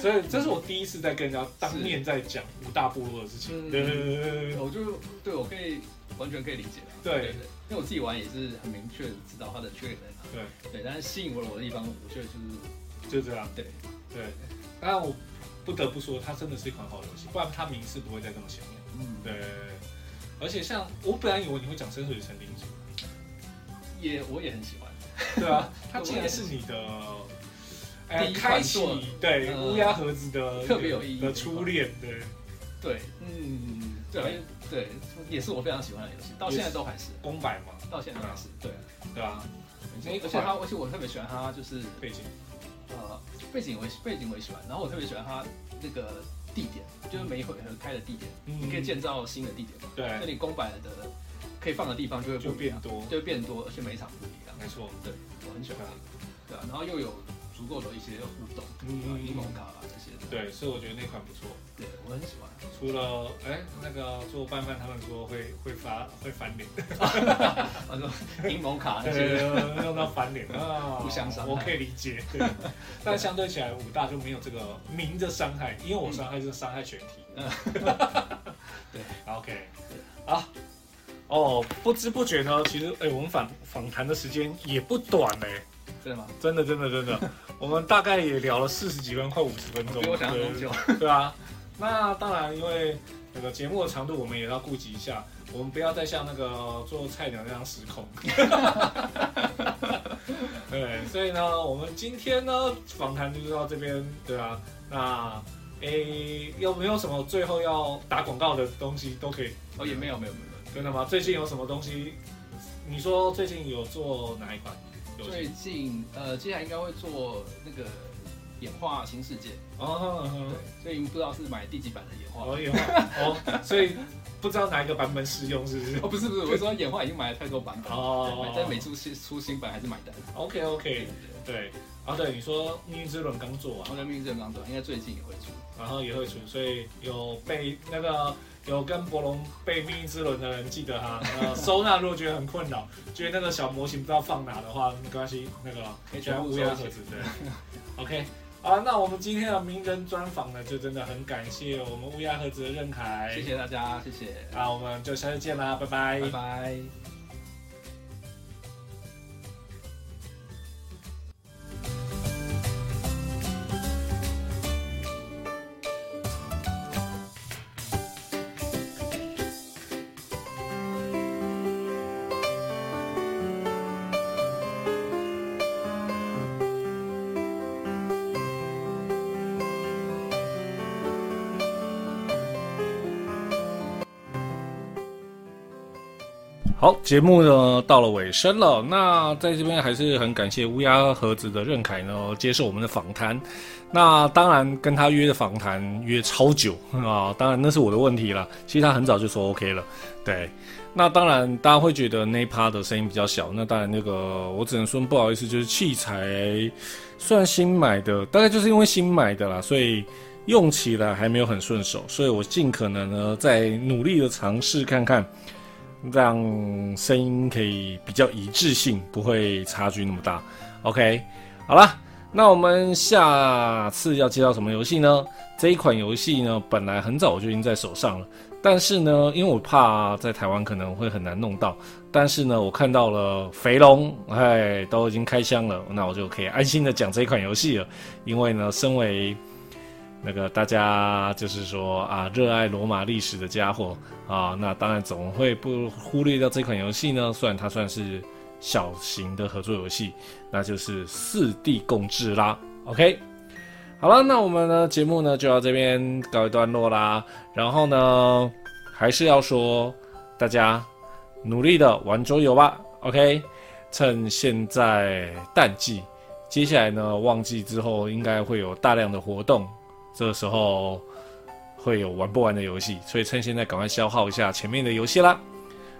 Speaker 1: 所以这是我第一次在跟人家当面在讲五大部落的事情，对对对对，
Speaker 2: 我就对我可以完全可以理解了，对对。因为我自己玩也是很明确的知道它的缺点在哪。对对，但是吸引我我的地方，我觉得就是
Speaker 1: 就这样。
Speaker 2: 对
Speaker 1: 对，当然我不得不说，它真的是一款好游戏，不然它名次不会在这么前面。嗯，对。而且像我本来以为你会讲深水城领主，
Speaker 2: 也我也很喜欢。
Speaker 1: 对啊，它竟然是你的，哎，开启对乌鸦盒子的
Speaker 2: 特别有意义
Speaker 1: 的初恋，对
Speaker 2: 对，嗯，对对，也是我非常喜欢的游戏，到现在都还是。
Speaker 1: 公版嘛，
Speaker 2: 到现在都还是对
Speaker 1: 对啊，
Speaker 2: 而且它而且我特别喜欢它就是
Speaker 1: 背景，
Speaker 2: 呃，背景我背景我也喜欢，然后我特别喜欢它那个。地点就是每一回合开的地点，你可以建造新的地点。
Speaker 1: 对，
Speaker 2: 那你公版的可以放的地方就会
Speaker 1: 就变多，
Speaker 2: 就会变多，而且每场不一样。
Speaker 1: 没错，
Speaker 2: 对，我很喜欢这个。对啊，然后又有足够的一些互动，嗯，阴谋卡啊这些
Speaker 1: 的。对，所以我觉得那款不错。
Speaker 2: 对，我很喜欢。
Speaker 1: 除了哎，那个做拌饭，他们说会会发会翻脸。
Speaker 2: 他说柠檬卡那些
Speaker 1: 用到翻脸啊，
Speaker 2: 互相伤害，
Speaker 1: 我可以理解。对，但相对起来，武大就没有这个明的伤害，因为我伤害是伤害全体。嗯，对，OK，好，哦，不知不觉呢，其实哎，我们访访谈的时间也不短嘞，
Speaker 2: 真的吗？
Speaker 1: 真的，真的，真的，我们大概也聊了四十几分，快五十分钟，
Speaker 2: 比我想的久，
Speaker 1: 对啊。那当然，因为那个节目的长度，我们也要顾及一下，我们不要再像那个做菜鸟那样失控。对，所以呢，我们今天呢访谈就是到这边，对啊，那。诶、欸，有没有什么最后要打广告的东西都可以？
Speaker 2: 哦，也没有，没有，没有，
Speaker 1: 真的吗？最近有什么东西？你说最近有做哪一款？
Speaker 2: 最近呃，接下来应该会做那个演化新世界
Speaker 1: 哦，
Speaker 2: 对，所以不知道是买第几版的演化
Speaker 1: 哦，演化哦，所以不知道哪一个版本适用，是不是？
Speaker 2: 哦，不是不是，我说演化已经买了太多版本哦，在每出新出新版还是买单。
Speaker 1: OK OK，对。啊，对，你说《命运之轮》刚做完，
Speaker 2: 我的《命运之轮》刚做完，应该最近也会出，
Speaker 1: 然后也会出，所以有被那个有跟博龙背《命运之轮》的人记得哈，呃，收纳如果觉得很困扰，觉得那个小模型不知道放哪的话，没关系，那个可以全部乌鸦盒子对。OK，好，那我们今天的名人专访呢，就真的很感谢我们乌鸦盒子的任凯，
Speaker 2: 谢谢大家，谢谢，
Speaker 1: 那我们就下次见啦，拜拜，
Speaker 2: 拜拜。
Speaker 1: 好，节目呢到了尾声了。那在这边还是很感谢乌鸦盒子的任凯呢接受我们的访谈。那当然跟他约的访谈约超久啊，当然那是我的问题了。其实他很早就说 OK 了。对，那当然大家会觉得那一趴的声音比较小。那当然那个我只能说不好意思，就是器材算新买的，大概就是因为新买的啦，所以用起来还没有很顺手。所以我尽可能呢再努力的尝试看看。让声音可以比较一致性，不会差距那么大。OK，好了，那我们下次要介绍什么游戏呢？这一款游戏呢，本来很早我就已经在手上了，但是呢，因为我怕在台湾可能会很难弄到，但是呢，我看到了肥龙，哎，都已经开箱了，那我就可以安心的讲这一款游戏了。因为呢，身为那个大家就是说啊，热爱罗马历史的家伙啊，那当然总会不忽略掉这款游戏呢。虽然它算是小型的合作游戏，那就是四地共治啦。OK，好了，那我们呢节目呢就到这边告一段落啦。然后呢，还是要说大家努力的玩桌游吧。OK，趁现在淡季，接下来呢旺季之后应该会有大量的活动。这个时候会有玩不完的游戏，所以趁现在赶快消耗一下前面的游戏啦。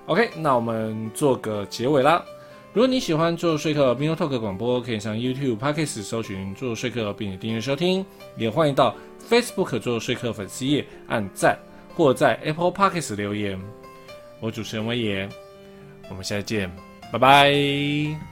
Speaker 1: OK，那我们做个结尾啦。如果你喜欢做说客 MeepleTalk 广播，可以上 YouTube、Podcast 搜寻做说客，并且订阅收听。也欢迎到 Facebook 做说客粉丝页按赞，或在 Apple Podcast 留言。我主持人威爷，我们下次见，拜拜。